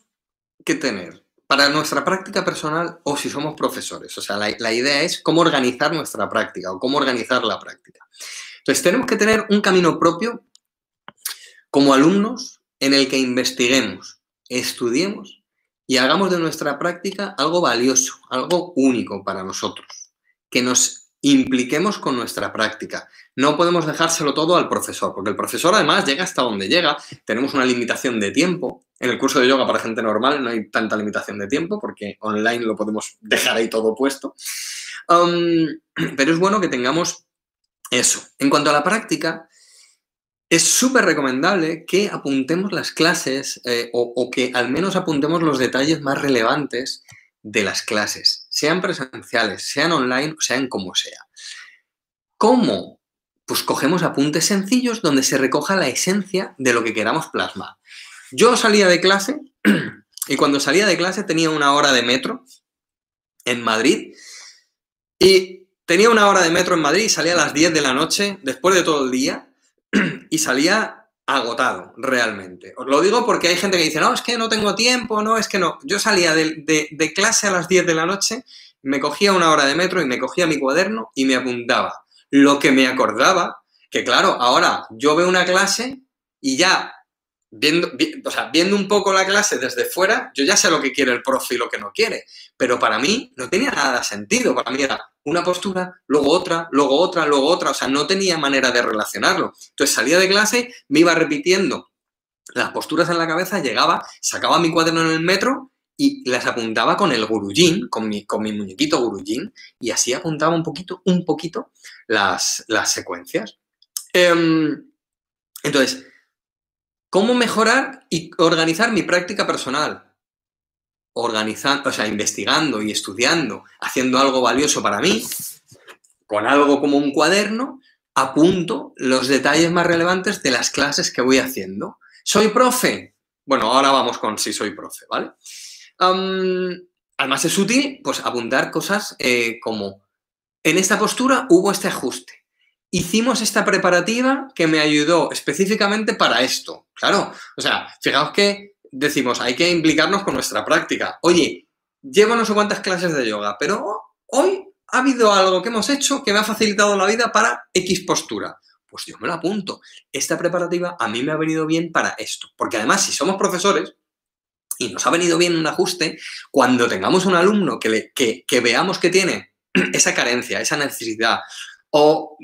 Speaker 1: que tener para nuestra práctica personal o si somos profesores. O sea, la, la idea es cómo organizar nuestra práctica o cómo organizar la práctica. Entonces, tenemos que tener un camino propio como alumnos en el que investiguemos, estudiemos y hagamos de nuestra práctica algo valioso, algo único para nosotros, que nos impliquemos con nuestra práctica. No podemos dejárselo todo al profesor, porque el profesor además llega hasta donde llega, tenemos una limitación de tiempo. En el curso de yoga para gente normal no hay tanta limitación de tiempo, porque online lo podemos dejar ahí todo puesto. pero es bueno que tengamos eso. En cuanto a la práctica, es súper recomendable que apuntemos las clases eh, o, que al menos apuntemos los detalles más relevantes de las clases, sean presenciales, sean online, sean como sea. ¿Cómo? Pues cogemos apuntes sencillos donde se recoja la esencia de lo que queramos plasmar. Yo salía de clase y cuando salía de clase tenía una hora de metro en Madrid y tenía una hora de metro en Madrid y salía a las 10 de la noche después de todo el día y salía agotado, realmente. Os lo digo porque hay gente que dice, no, es que no tengo tiempo, no, es que no. Yo salía de, clase a las 10 de la noche, me cogía una hora de metro y me cogía mi cuaderno y me apuntaba. Lo que me acordaba, que claro, ahora yo veo una clase y ya viendo, o sea, viendo un poco la clase desde fuera, yo ya sé lo que quiere el profe y lo que no quiere. Pero para mí no tenía nada sentido. Para mí era una postura, luego otra, luego otra, luego otra. O sea, no tenía manera de relacionarlo. Entonces salía de clase, me iba repitiendo las posturas en la cabeza, llegaba, sacaba mi cuaderno en el metro y las apuntaba con el gurujin, con mi, con mi muñequito gurujin, y así apuntaba un poquito, un poquito las, las secuencias. Em, entonces, ¿Cómo mejorar y organizar mi práctica personal? Organizando, o sea, investigando y estudiando, haciendo algo valioso para mí, con algo como un cuaderno, apunto los detalles más relevantes de las clases que voy haciendo. ¿Soy profe? Bueno, ahora vamos con si soy profe, ¿vale? Además es útil, pues, apuntar cosas eh, como, en esta postura hubo este ajuste hicimos esta preparativa que me ayudó específicamente para esto. Claro, o sea, fijaos que decimos, hay que implicarnos con nuestra práctica. Oye, llevo no sé cuántas clases de yoga, pero hoy ha habido algo que hemos hecho que me ha facilitado la vida para X postura. Pues yo me lo apunto. Esta preparativa a mí me ha venido bien para esto. Porque además, si somos profesores y nos ha venido bien un ajuste, cuando tengamos un alumno que, que veamos que tiene esa carencia, esa necesidad, o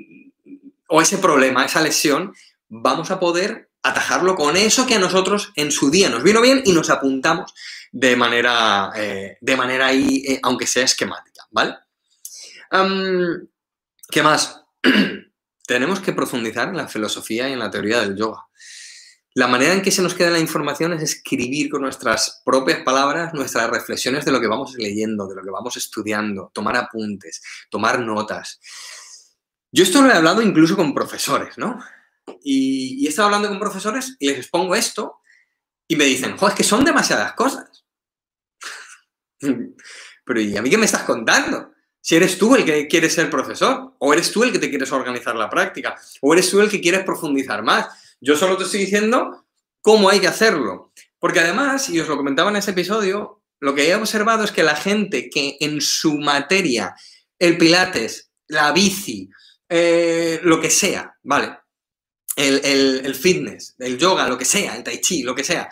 Speaker 1: o ese problema, esa lesión, vamos a poder atajarlo con eso que a nosotros en su día nos vino bien y nos apuntamos de manera, eh, de manera ahí, eh, aunque sea esquemática, ¿vale? ¿Qué más? Tenemos que profundizar en la filosofía y en la teoría del yoga. La manera en que se nos queda la información es escribir con nuestras propias palabras nuestras reflexiones de lo que vamos leyendo, de lo que vamos estudiando, tomar apuntes, tomar notas. Yo esto lo he hablado incluso con profesores, ¿no? Y, he estado hablando con profesores y les expongo esto y me dicen, joder, es que son demasiadas cosas. Pero ¿y a mí qué me estás contando? Si eres tú el que quieres ser profesor, o eres tú el que te quieres organizar la práctica, o eres tú el que quieres profundizar más. Yo solo te estoy diciendo cómo hay que hacerlo. Porque además, y os lo comentaba en ese episodio, lo que he observado es que la gente que en su materia, el pilates, la bici, eh, lo que sea, ¿vale? El, fitness, el yoga, lo que sea, el tai chi, lo que sea.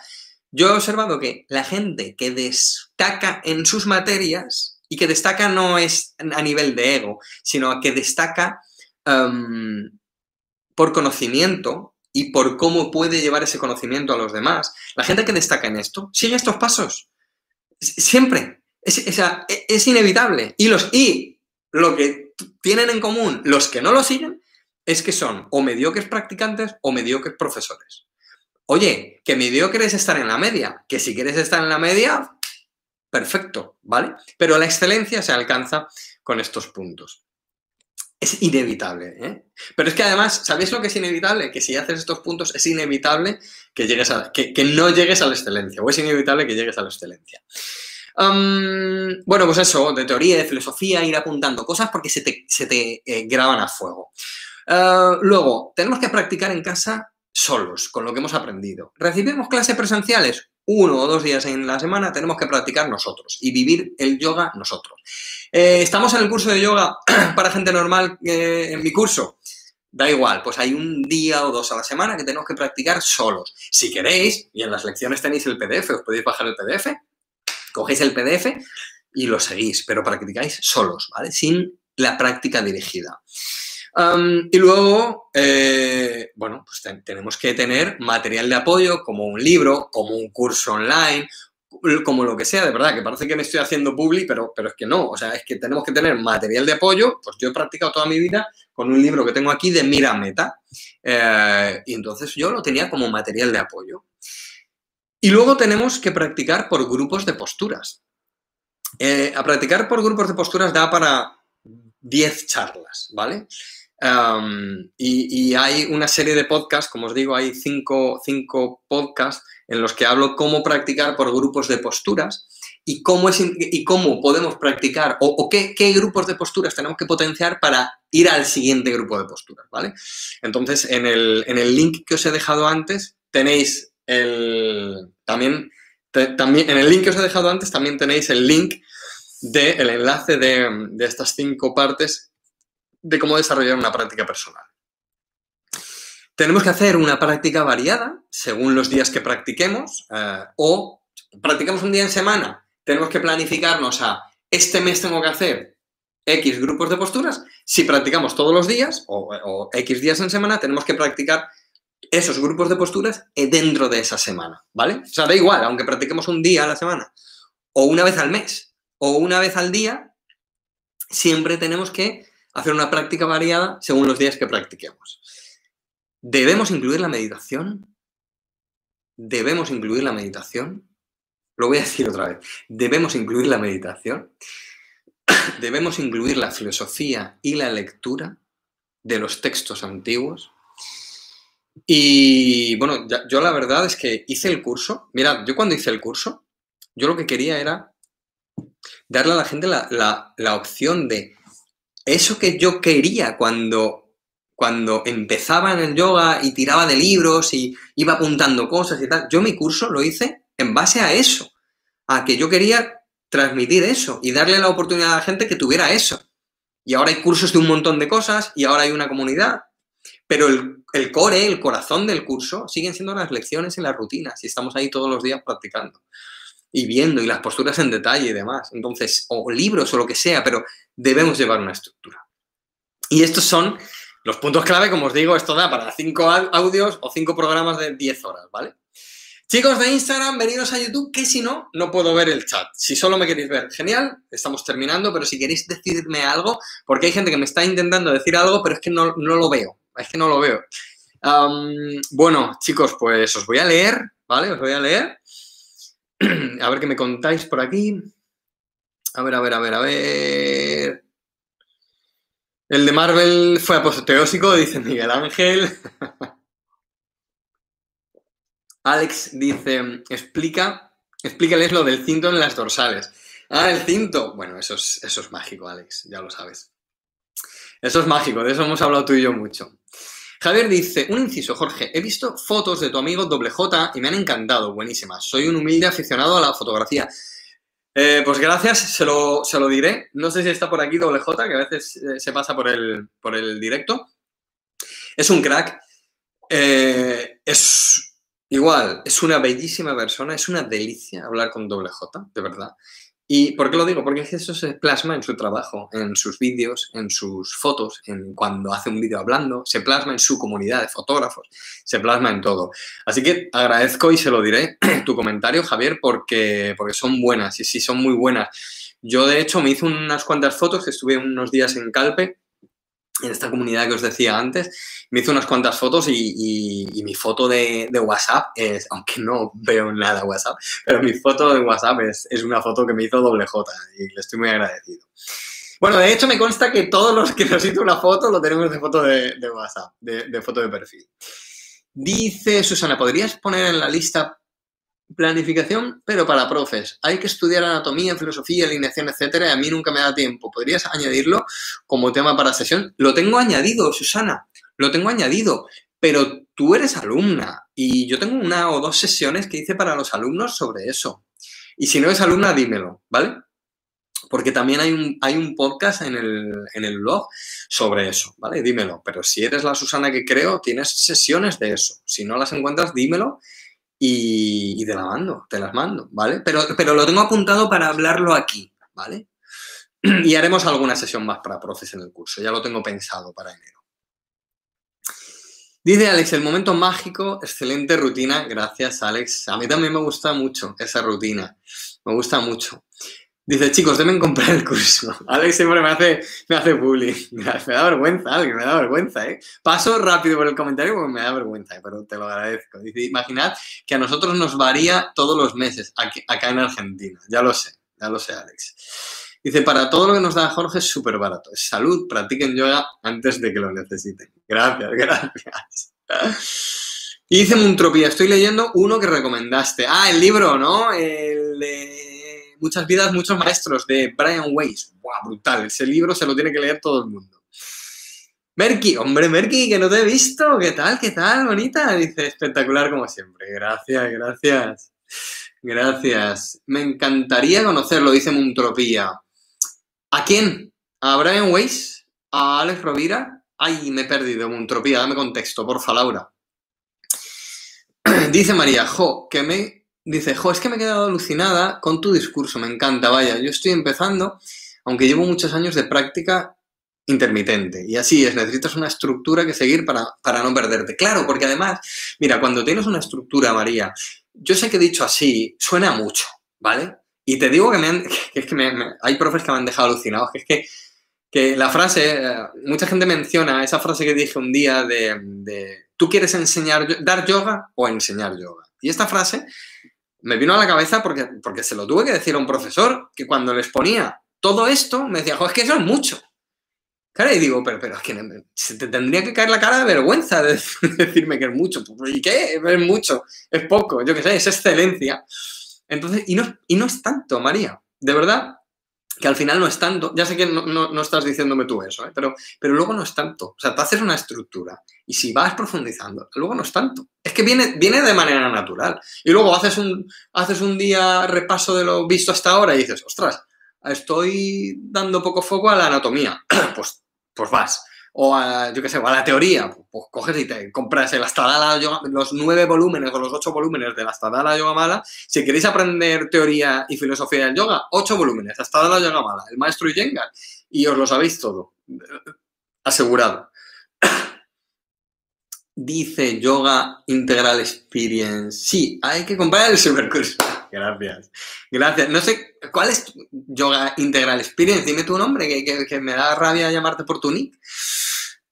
Speaker 1: Yo he observado que la gente que destaca en sus materias, y que destaca no es a nivel de ego, sino que destaca em, por conocimiento y por cómo puede llevar ese conocimiento a los demás, la gente que destaca en esto sigue estos pasos. Siempre. Es, es inevitable. Y, los, y lo que tienen en común los que no lo siguen es que son o mediocres practicantes o mediocres profesores. Oye, que mediocre es estar en la media, que si quieres estar en la media, perfecto, ¿vale? Pero la excelencia se alcanza con estos puntos. Es inevitable, ¿eh? Pero es que además, ¿sabéis lo que es inevitable? Que si haces estos puntos es inevitable que, llegues a, que, no llegues a la excelencia, o es inevitable que llegues a la excelencia. bueno, pues eso, de teoría, de filosofía, ir apuntando cosas porque se te, eh, graban a fuego. Ah, luego, tenemos que practicar en casa solos, con lo que hemos aprendido. ¿Recibimos clases presenciales? Uno o dos días en la semana tenemos que practicar nosotros y vivir el yoga nosotros. Eh, ¿Estamos en el curso de yoga para gente normal eh, en mi curso? Da igual, pues hay un día o dos a la semana que tenemos que practicar solos. Si queréis, y en las lecciones tenéis el PDF, os podéis bajar el PDF, cogéis el PDF y lo seguís, pero practicáis solos, ¿vale? Sin la práctica dirigida y luego, eh, bueno, pues tenemos que tener material de apoyo como un libro, como un curso online, como lo que sea, de verdad, que parece que me estoy haciendo publi, pero, pero es que no, o sea, es que tenemos que tener material de apoyo, pues yo he practicado toda mi vida con un libro que tengo aquí de Mira Meta, eh, y entonces yo lo tenía como material de apoyo. Y luego tenemos que practicar por grupos de posturas. Eh, a practicar por grupos de posturas da para 10 charlas, ¿vale? Y, hay una serie de podcasts, como os digo, hay cinco, podcasts en los que hablo cómo practicar por grupos de posturas y cómo, es, y cómo podemos practicar o, qué, grupos de posturas tenemos que potenciar para ir al siguiente grupo de posturas, ¿vale? Entonces, en el, link que os he dejado antes tenéis el... También, también, en el link que os he dejado antes también tenéis el link del enlace de, de estas cinco partes de cómo desarrollar una práctica personal. Tenemos que hacer una práctica variada según los días que practiquemos eh, o practicamos un día en semana, tenemos que planificarnos a este mes tengo que hacer X grupos de posturas. Si practicamos todos los días o, o X días en semana, tenemos que practicar esos grupos de posturas dentro de esa semana, ¿vale? O sea, da igual, aunque practiquemos un día a la semana o una vez al mes o una vez al día, siempre tenemos que hacer una práctica variada según los días que practiquemos. ¿Debemos incluir la meditación? ¿Debemos incluir la meditación? Lo voy a decir otra vez. ¿Debemos incluir la meditación? ¿Debemos incluir la filosofía y la lectura de los textos antiguos? Y bueno, yo la verdad es que hice el curso. Mirad, yo cuando hice el curso, yo lo que quería era darle a la gente la, la opción de eso que yo quería cuando, cuando empezaba en el yoga y tiraba de libros y iba apuntando cosas y tal, yo mi curso lo hice en base a eso, a que yo quería transmitir eso y darle la oportunidad a la gente que tuviera eso. Y ahora hay cursos de un montón de cosas y ahora hay una comunidad. Pero el, el, core, el corazón del curso, siguen siendo las lecciones y las rutinas y estamos ahí todos los días practicando y viendo y las posturas en detalle y demás. Entonces, o libros o lo que sea, pero debemos llevar una estructura. Y estos son los puntos clave, como os digo, esto da para cinco audios o cinco programas de 10 horas, ¿vale? Chicos de Instagram, venidos a YouTube, que si no, no puedo ver el chat. Si solo me queréis ver, genial, estamos terminando, pero si queréis decirme algo, porque hay gente que me está intentando decir algo, pero es que no, lo veo, es que no lo veo. bueno, chicos, pues os voy a leer, ¿vale? Os voy a leer. a ver qué me contáis por aquí. A ver, a ver, a ver, a ver. El de Marvel fue apoteósico, dice Miguel Ángel. Alex dice, explica, explícales lo del cinto en las dorsales. Ah, el cinto. Bueno, eso es, eso es mágico, Alex, ya lo sabes. Eso es mágico, de eso hemos hablado tú y yo mucho. Javier dice, un inciso, Jorge, he visto fotos de tu amigo Doble J y me han encantado, buenísimas. Soy un humilde aficionado a la fotografía. Eh, pues gracias, se lo, se lo, diré. No sé si está por aquí Doble J, que a veces eh, se pasa por el, por el directo. Es un crack. Eh, es igual, es una bellísima persona, es una delicia hablar con Doble J, de verdad. ¿Y por qué lo digo? Porque eso se plasma en su trabajo, en sus vídeos, en sus fotos, en cuando hace un vídeo hablando, se plasma en su comunidad de fotógrafos, se plasma en todo. Así que agradezco y se lo diré tu comentario, Javier, porque, porque son buenas y sí, son muy buenas. Yo, de hecho, me hice unas cuantas fotos, estuve unos días en Calpe en esta comunidad que os decía antes, me hizo unas cuantas fotos y, mi foto de, WhatsApp es, aunque no veo nada WhatsApp, pero mi foto de WhatsApp es, una foto que me hizo doble J y le estoy muy agradecido. Bueno, de hecho me consta que todos los que nos hizo una foto lo tenemos de foto de, WhatsApp, de foto de perfil. Dice Susana, ¿podrías poner en la lista Planificación, pero para profes. Hay que estudiar anatomía, filosofía, alineación, etcétera, y a mí nunca me da tiempo. ¿Podrías añadirlo como tema para sesión? Lo tengo añadido, Susana, lo tengo añadido, pero tú eres alumna y yo tengo una o dos sesiones que hice para los alumnos sobre eso. Y si no eres alumna, dímelo, ¿vale? Porque también hay un, hay un podcast en el, en el blog sobre eso, ¿vale? Dímelo. Pero si eres la Susana que creo, tienes sesiones de eso. Si no las encuentras, dímelo y, te la mando, te las mando, ¿vale? Pero, pero lo tengo apuntado para hablarlo aquí, ¿vale? Y haremos alguna sesión más para profes en el curso, ya lo tengo pensado para enero. Dice Alex, el momento mágico, excelente rutina. Gracias, Alex. A mí también me gusta mucho esa rutina. Me gusta mucho. Dice, chicos, deben comprar el curso. Alex siempre me hace, me hace bullying. Me da vergüenza, Alex, me da vergüenza, ¿eh? Paso rápido por el comentario porque me da vergüenza, ¿eh? pero te lo agradezco. Dice, imaginad que a nosotros nos varía todos los meses aquí, acá en Argentina. Ya lo sé, ya lo sé, Alex. Dice, para todo lo que nos da Jorge es súper barato. Salud, practiquen yoga antes de que lo necesiten. Gracias, gracias. Y dice Muntropía, estoy leyendo uno que recomendaste. Ah, el libro, ¿no? El de Muchas vidas, muchos maestros de Brian Weiss. ¡Buah, brutal! Ese libro se lo tiene que leer todo el mundo. Merky, hombre, Merky, que no te he visto. ¿Qué tal? ¿Qué tal, bonita? Dice, espectacular como siempre. Gracias, gracias. Gracias. Me encantaría conocerlo, dice Muntropía. ¿A quién? ¿A Brian Weiss? ¿A Alex Rovira? Ay, me he perdido, Muntropía, dame contexto, porfa, Laura. Dice María, jo, que me Dice, jo, es que me he quedado alucinada con tu discurso, me encanta, vaya, yo estoy empezando, aunque llevo muchos años de práctica intermitente. Y así es, necesitas una estructura que seguir para, para no perderte. Claro, porque además, mira, cuando tienes una estructura, María, yo sé que dicho así, suena mucho, ¿vale? Y te digo que, me han, que es que me, hay profes que me han dejado alucinados, que es que, que la frase, eh, mucha gente menciona esa frase que dije un día de, de, ¿tú quieres enseñar, dar yoga o enseñar yoga? Y esta frase me vino a la cabeza porque, porque se lo tuve que decir a un profesor que cuando les ponía todo esto me decía, es que eso es mucho. Claro, y digo, pero, pero es que se te tendría que caer la cara de vergüenza de decirme que es mucho. ¿Y qué? Es mucho, es poco, yo qué sé, es excelencia. Entonces, y no, y no es tanto, María. De verdad, que al final no es tanto, ya sé que no, estás diciéndome tú eso, ¿eh? pero, pero luego no es tanto. O sea, te haces una estructura y si vas profundizando, luego no es tanto. Es que viene, viene de manera natural. Y luego haces un, haces un día repaso de lo visto hasta ahora y dices, ostras, estoy dando poco foco a la anatomía. pues, pues vas o a, yo qué sé, a la teoría, pues coges y te compras el Astadala los nueve volúmenes o los ocho volúmenes del Astadala Yoga Mala. Si queréis aprender teoría y filosofía del yoga, ocho volúmenes, Astadala Yoga Mala, el maestro Iyengar, y os lo sabéis todo, asegurado. Dice Yoga Integral Experience. Sí, hay que comprar el supercurso. Gracias. Gracias. No sé, ¿cuál es tu Yoga Integral Experience? Dime tu nombre, que, que me da rabia llamarte por tu nick.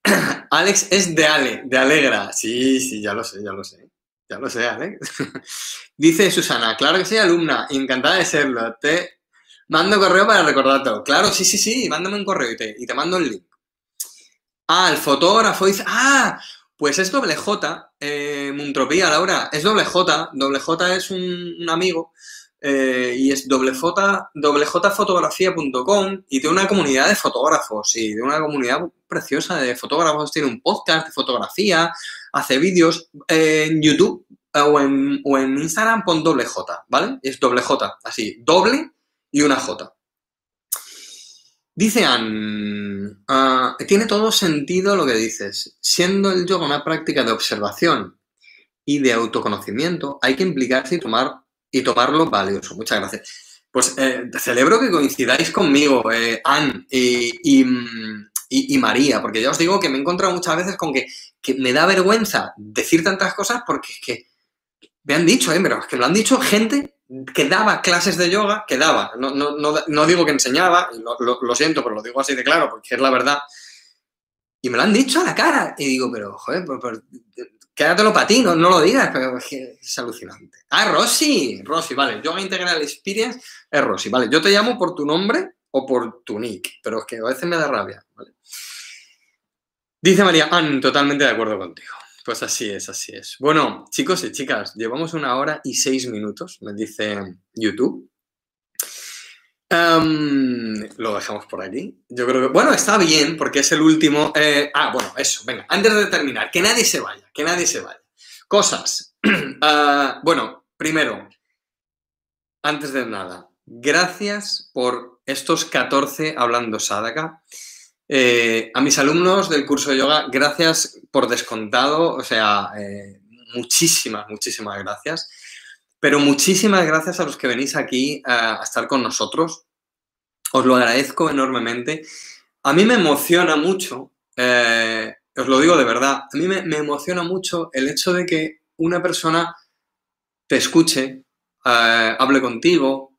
Speaker 1: Alex es de Ale, de Alegra. Sí, sí, ya lo sé, ya lo sé. Ya lo sé, Alex. Dice Susana, claro que soy alumna, encantada de serlo. Te mando correo para recordarte. Claro, sí, sí, sí, mándame un correo y te, y te mando el link. Ah, el fotógrafo dice, ah, pues es doble J, eh, Muntropía, Laura, es doble J. Doble J es un amigo eh, y es wjfotografía.com y tiene una comunidad de fotógrafos y de una comunidad preciosa de fotógrafos. Tiene un podcast de fotografía, hace vídeos en YouTube eh, o en, o en Instagram pon doble J, ¿vale? Es doble J, así, doble y una J. Dice Ann, ah, tiene todo sentido lo que dices. Siendo el yoga una práctica de observación y de autoconocimiento, hay que implicarse y tomar y tomarlo valioso. Muchas gracias. Pues eh, celebro que coincidáis conmigo, eh, Anne y, María, porque ya os digo que me he encontrado muchas veces con que, me da vergüenza decir tantas cosas porque es que me han dicho, eh, pero es que lo han dicho gente que daba clases de yoga, que daba, no, no, no, digo que enseñaba, lo, lo, siento, pero lo digo así de claro, porque es la verdad. Y me lo han dicho a la cara. Y digo, pero, joder, quédatelo para ti, no, no lo digas, pero es, alucinante. Ah, Rosy, Rosy, vale. Yoga Integral Experience es Rosy, vale. Yo te llamo por tu nombre o por tu nick, pero es que a veces me da rabia. Dice María, Ann, totalmente de acuerdo contigo. Pues así es, así es. Bueno, chicos y chicas, llevamos una hora y seis minutos, me dice YouTube. Em, lo dejamos por aquí. Yo creo que, bueno, está bien porque es el último. Eh, ah, bueno, eso, venga, antes de terminar, que nadie se vaya, que nadie se vaya. Cosas. Ah, bueno, primero, antes de nada, gracias por estos 14 hablando Sadaka. Eh, a mis alumnos del curso de yoga, gracias por descontado, o sea, eh, muchísimas, muchísimas gracias. Pero muchísimas gracias a los que venís aquí a, estar con nosotros. Os lo agradezco enormemente. A mí me emociona mucho, eh, os lo digo de verdad, a mí me, emociona mucho el hecho de que una persona te escuche, hable contigo,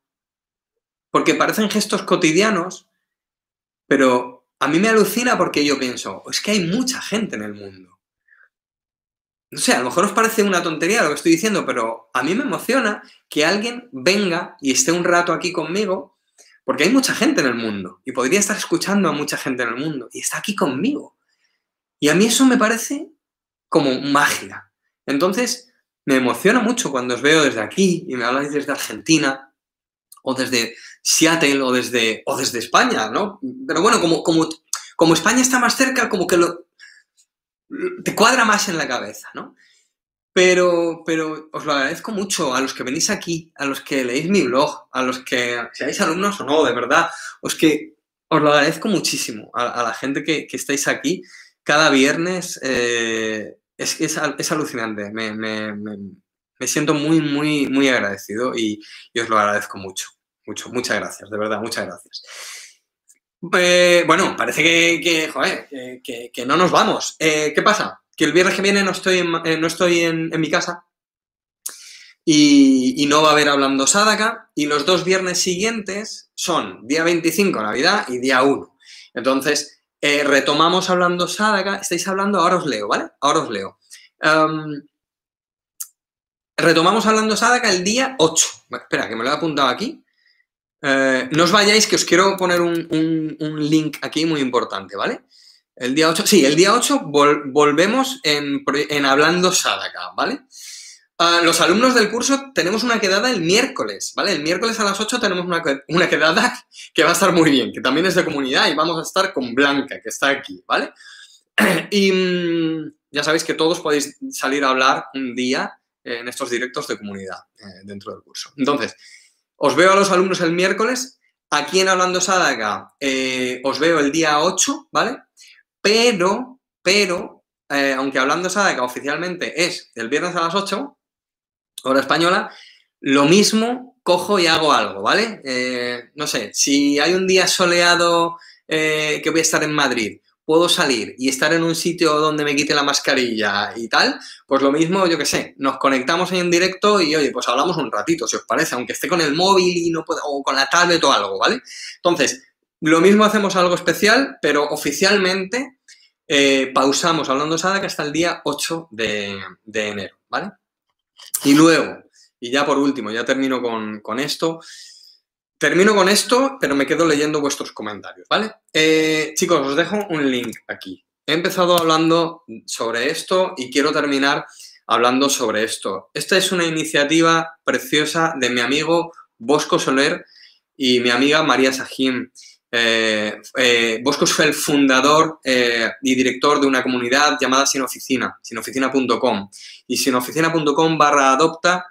Speaker 1: porque parecen gestos cotidianos, pero a mí me alucina porque yo pienso, es que hay mucha gente en el mundo. No sé, a lo mejor os parece una tontería lo que estoy diciendo, pero a mí me emociona que alguien venga y esté un rato aquí conmigo, porque hay mucha gente en el mundo y podría estar escuchando a mucha gente en el mundo y está aquí conmigo. Y a mí eso me parece como magia. Entonces, me emociona mucho cuando os veo desde aquí y me habláis desde Argentina o desde Seattle o desde, o desde España, ¿no? Pero bueno, como, como, como España está más cerca, como que lo, te cuadra más en la cabeza, ¿no? Pero, pero os lo agradezco mucho a los que venís aquí, a los que leéis mi blog, a los que seáis alumnos o no, de verdad, os que os lo agradezco muchísimo a, la gente que, estáis aquí cada viernes. Eh, es, es, es, alucinante, me, me, me, siento muy, muy, muy agradecido y os lo agradezco mucho. Mucho, muchas gracias, de verdad, muchas gracias. Eh, bueno, parece que, joder, que, no nos vamos. Eh, ¿Qué pasa? Que el viernes que viene no estoy en, eh, no estoy en, mi casa y, no va a haber hablando Sadaka y los dos viernes siguientes son día 25, Navidad, y día 1. Entonces, retomamos hablando Sadaka. Estáis hablando, ahora os leo, ¿vale? Ahora os leo. Em, retomamos hablando Sadaka el día 8. espera, que me lo he apuntado aquí. Eh, no os vayáis, que os quiero poner un, link aquí muy importante, ¿vale? El día 8, sí, el día 8 volvemos en, Hablando Sadaka, ¿vale? Ah, los alumnos del curso tenemos una quedada el miércoles, ¿vale? El miércoles a las 8 tenemos una, una, quedada que va a estar muy bien, que también es de comunidad y vamos a estar con Blanca, que está aquí, ¿vale? Y mm, ya sabéis que todos podéis salir a hablar un día en estos directos de comunidad eh, dentro del curso. Entonces, os veo a los alumnos el miércoles. Aquí en Hablando Sadaka eh, os veo el día 8, ¿vale? Pero, pero, eh, aunque Hablando Sadaka oficialmente es el viernes a las 8, hora española, lo mismo cojo y hago algo, ¿vale? Eh, no sé, si hay un día soleado que voy a estar en Madrid puedo salir y estar en un sitio donde me quite la mascarilla y tal, pues lo mismo, yo qué sé, nos conectamos en directo y oye, pues hablamos un ratito, si os parece, aunque esté con el móvil y no pueda, o con la tablet o algo, ¿vale? Entonces, lo mismo hacemos algo especial, pero oficialmente eh, pausamos hablando Sadaka hasta el día 8 de, enero, ¿vale? Y luego, y ya por último, ya termino con esto, Termino con esto, pero me quedo leyendo vuestros comentarios, ¿vale? Eh, chicos, os dejo un link aquí. He empezado hablando sobre esto y quiero terminar hablando sobre esto. Esta es una iniciativa preciosa de mi amigo Bosco Soler y mi amiga María Sajim. Eh, eh, Bosco fue el fundador y director de una comunidad llamada Sin Oficina, sinoficina.com. Y sinoficina.com barra adopta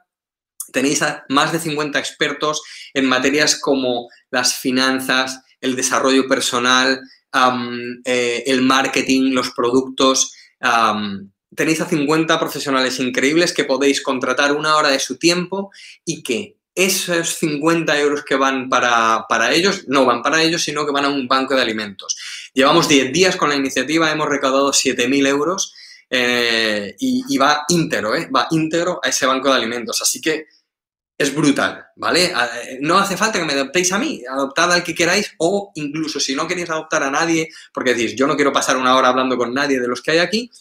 Speaker 1: Tenéis a más de 50 expertos en materias como las finanzas, el desarrollo personal, eh, el marketing, los productos. tenéis a 50 profesionales increíbles que podéis contratar una hora de su tiempo y que esos 50 euros que van para, ellos no van para ellos, sino que van a un banco de alimentos. Llevamos 10 días con la iniciativa, hemos recaudado 7.000 euros eh, y, va íntegro, ¿eh? va íntegro a ese banco de alimentos. Así que es brutal, ¿vale? No hace falta que me adoptéis a mí, adoptad al que queráis o incluso si no queréis adoptar a nadie, porque decís, yo no quiero pasar una hora hablando con nadie de los que hay aquí,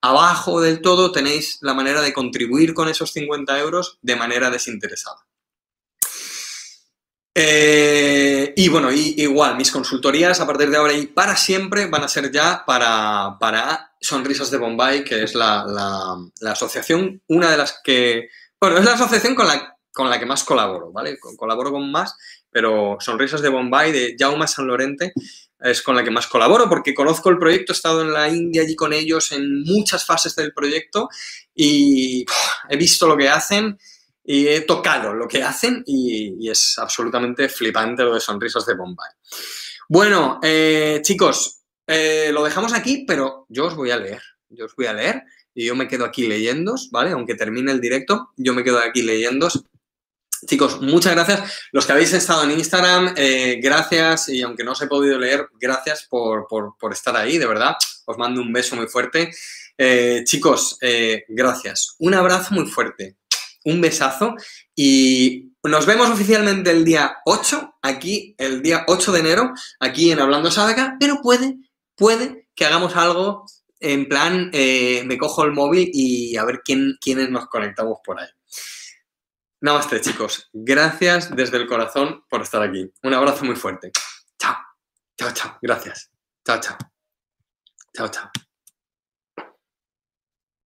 Speaker 1: abajo del todo tenéis la manera de contribuir con esos 50 euros de manera desinteresada. Eh, y bueno, igual, mis consultorías a partir de ahora y para siempre van a ser ya para, para Sonrisas de Bombay, que es la, la, asociación, una de las que, bueno, es la asociación con la, con la que más colaboro, ¿vale? Colaboro con más, pero Sonrisas de Bombay, de Jaume San Lorente, es con la que más colaboro porque conozco el proyecto, he estado en la India allí con ellos en muchas fases del proyecto y he visto lo que hacen y he tocado lo que hacen y, es absolutamente flipante lo de Sonrisas de Bombay. Bueno, eh, chicos, eh, lo dejamos aquí, pero yo os voy a leer, yo os voy a leer y yo me quedo aquí leyéndos, ¿vale? Aunque termine el directo, yo me quedo aquí leyéndos. Chicos, muchas gracias. Los que habéis estado en Instagram, eh, gracias. Y aunque no os he podido leer, gracias por, estar ahí, de verdad. Os mando un beso muy fuerte. chicos, gracias. Un abrazo muy fuerte un besazo y nos vemos oficialmente el día 8, aquí, el día 8 de enero, aquí en Hablando Sadaka, pero puede, puede que hagamos algo en plan, eh, me cojo el móvil y a ver quién, quiénes nos conectamos por ahí. Namaste, chicos. Gracias desde el corazón por estar aquí. Un abrazo muy fuerte. Chao. Chao, chao. Gracias. Chao, chao. Chao, chao.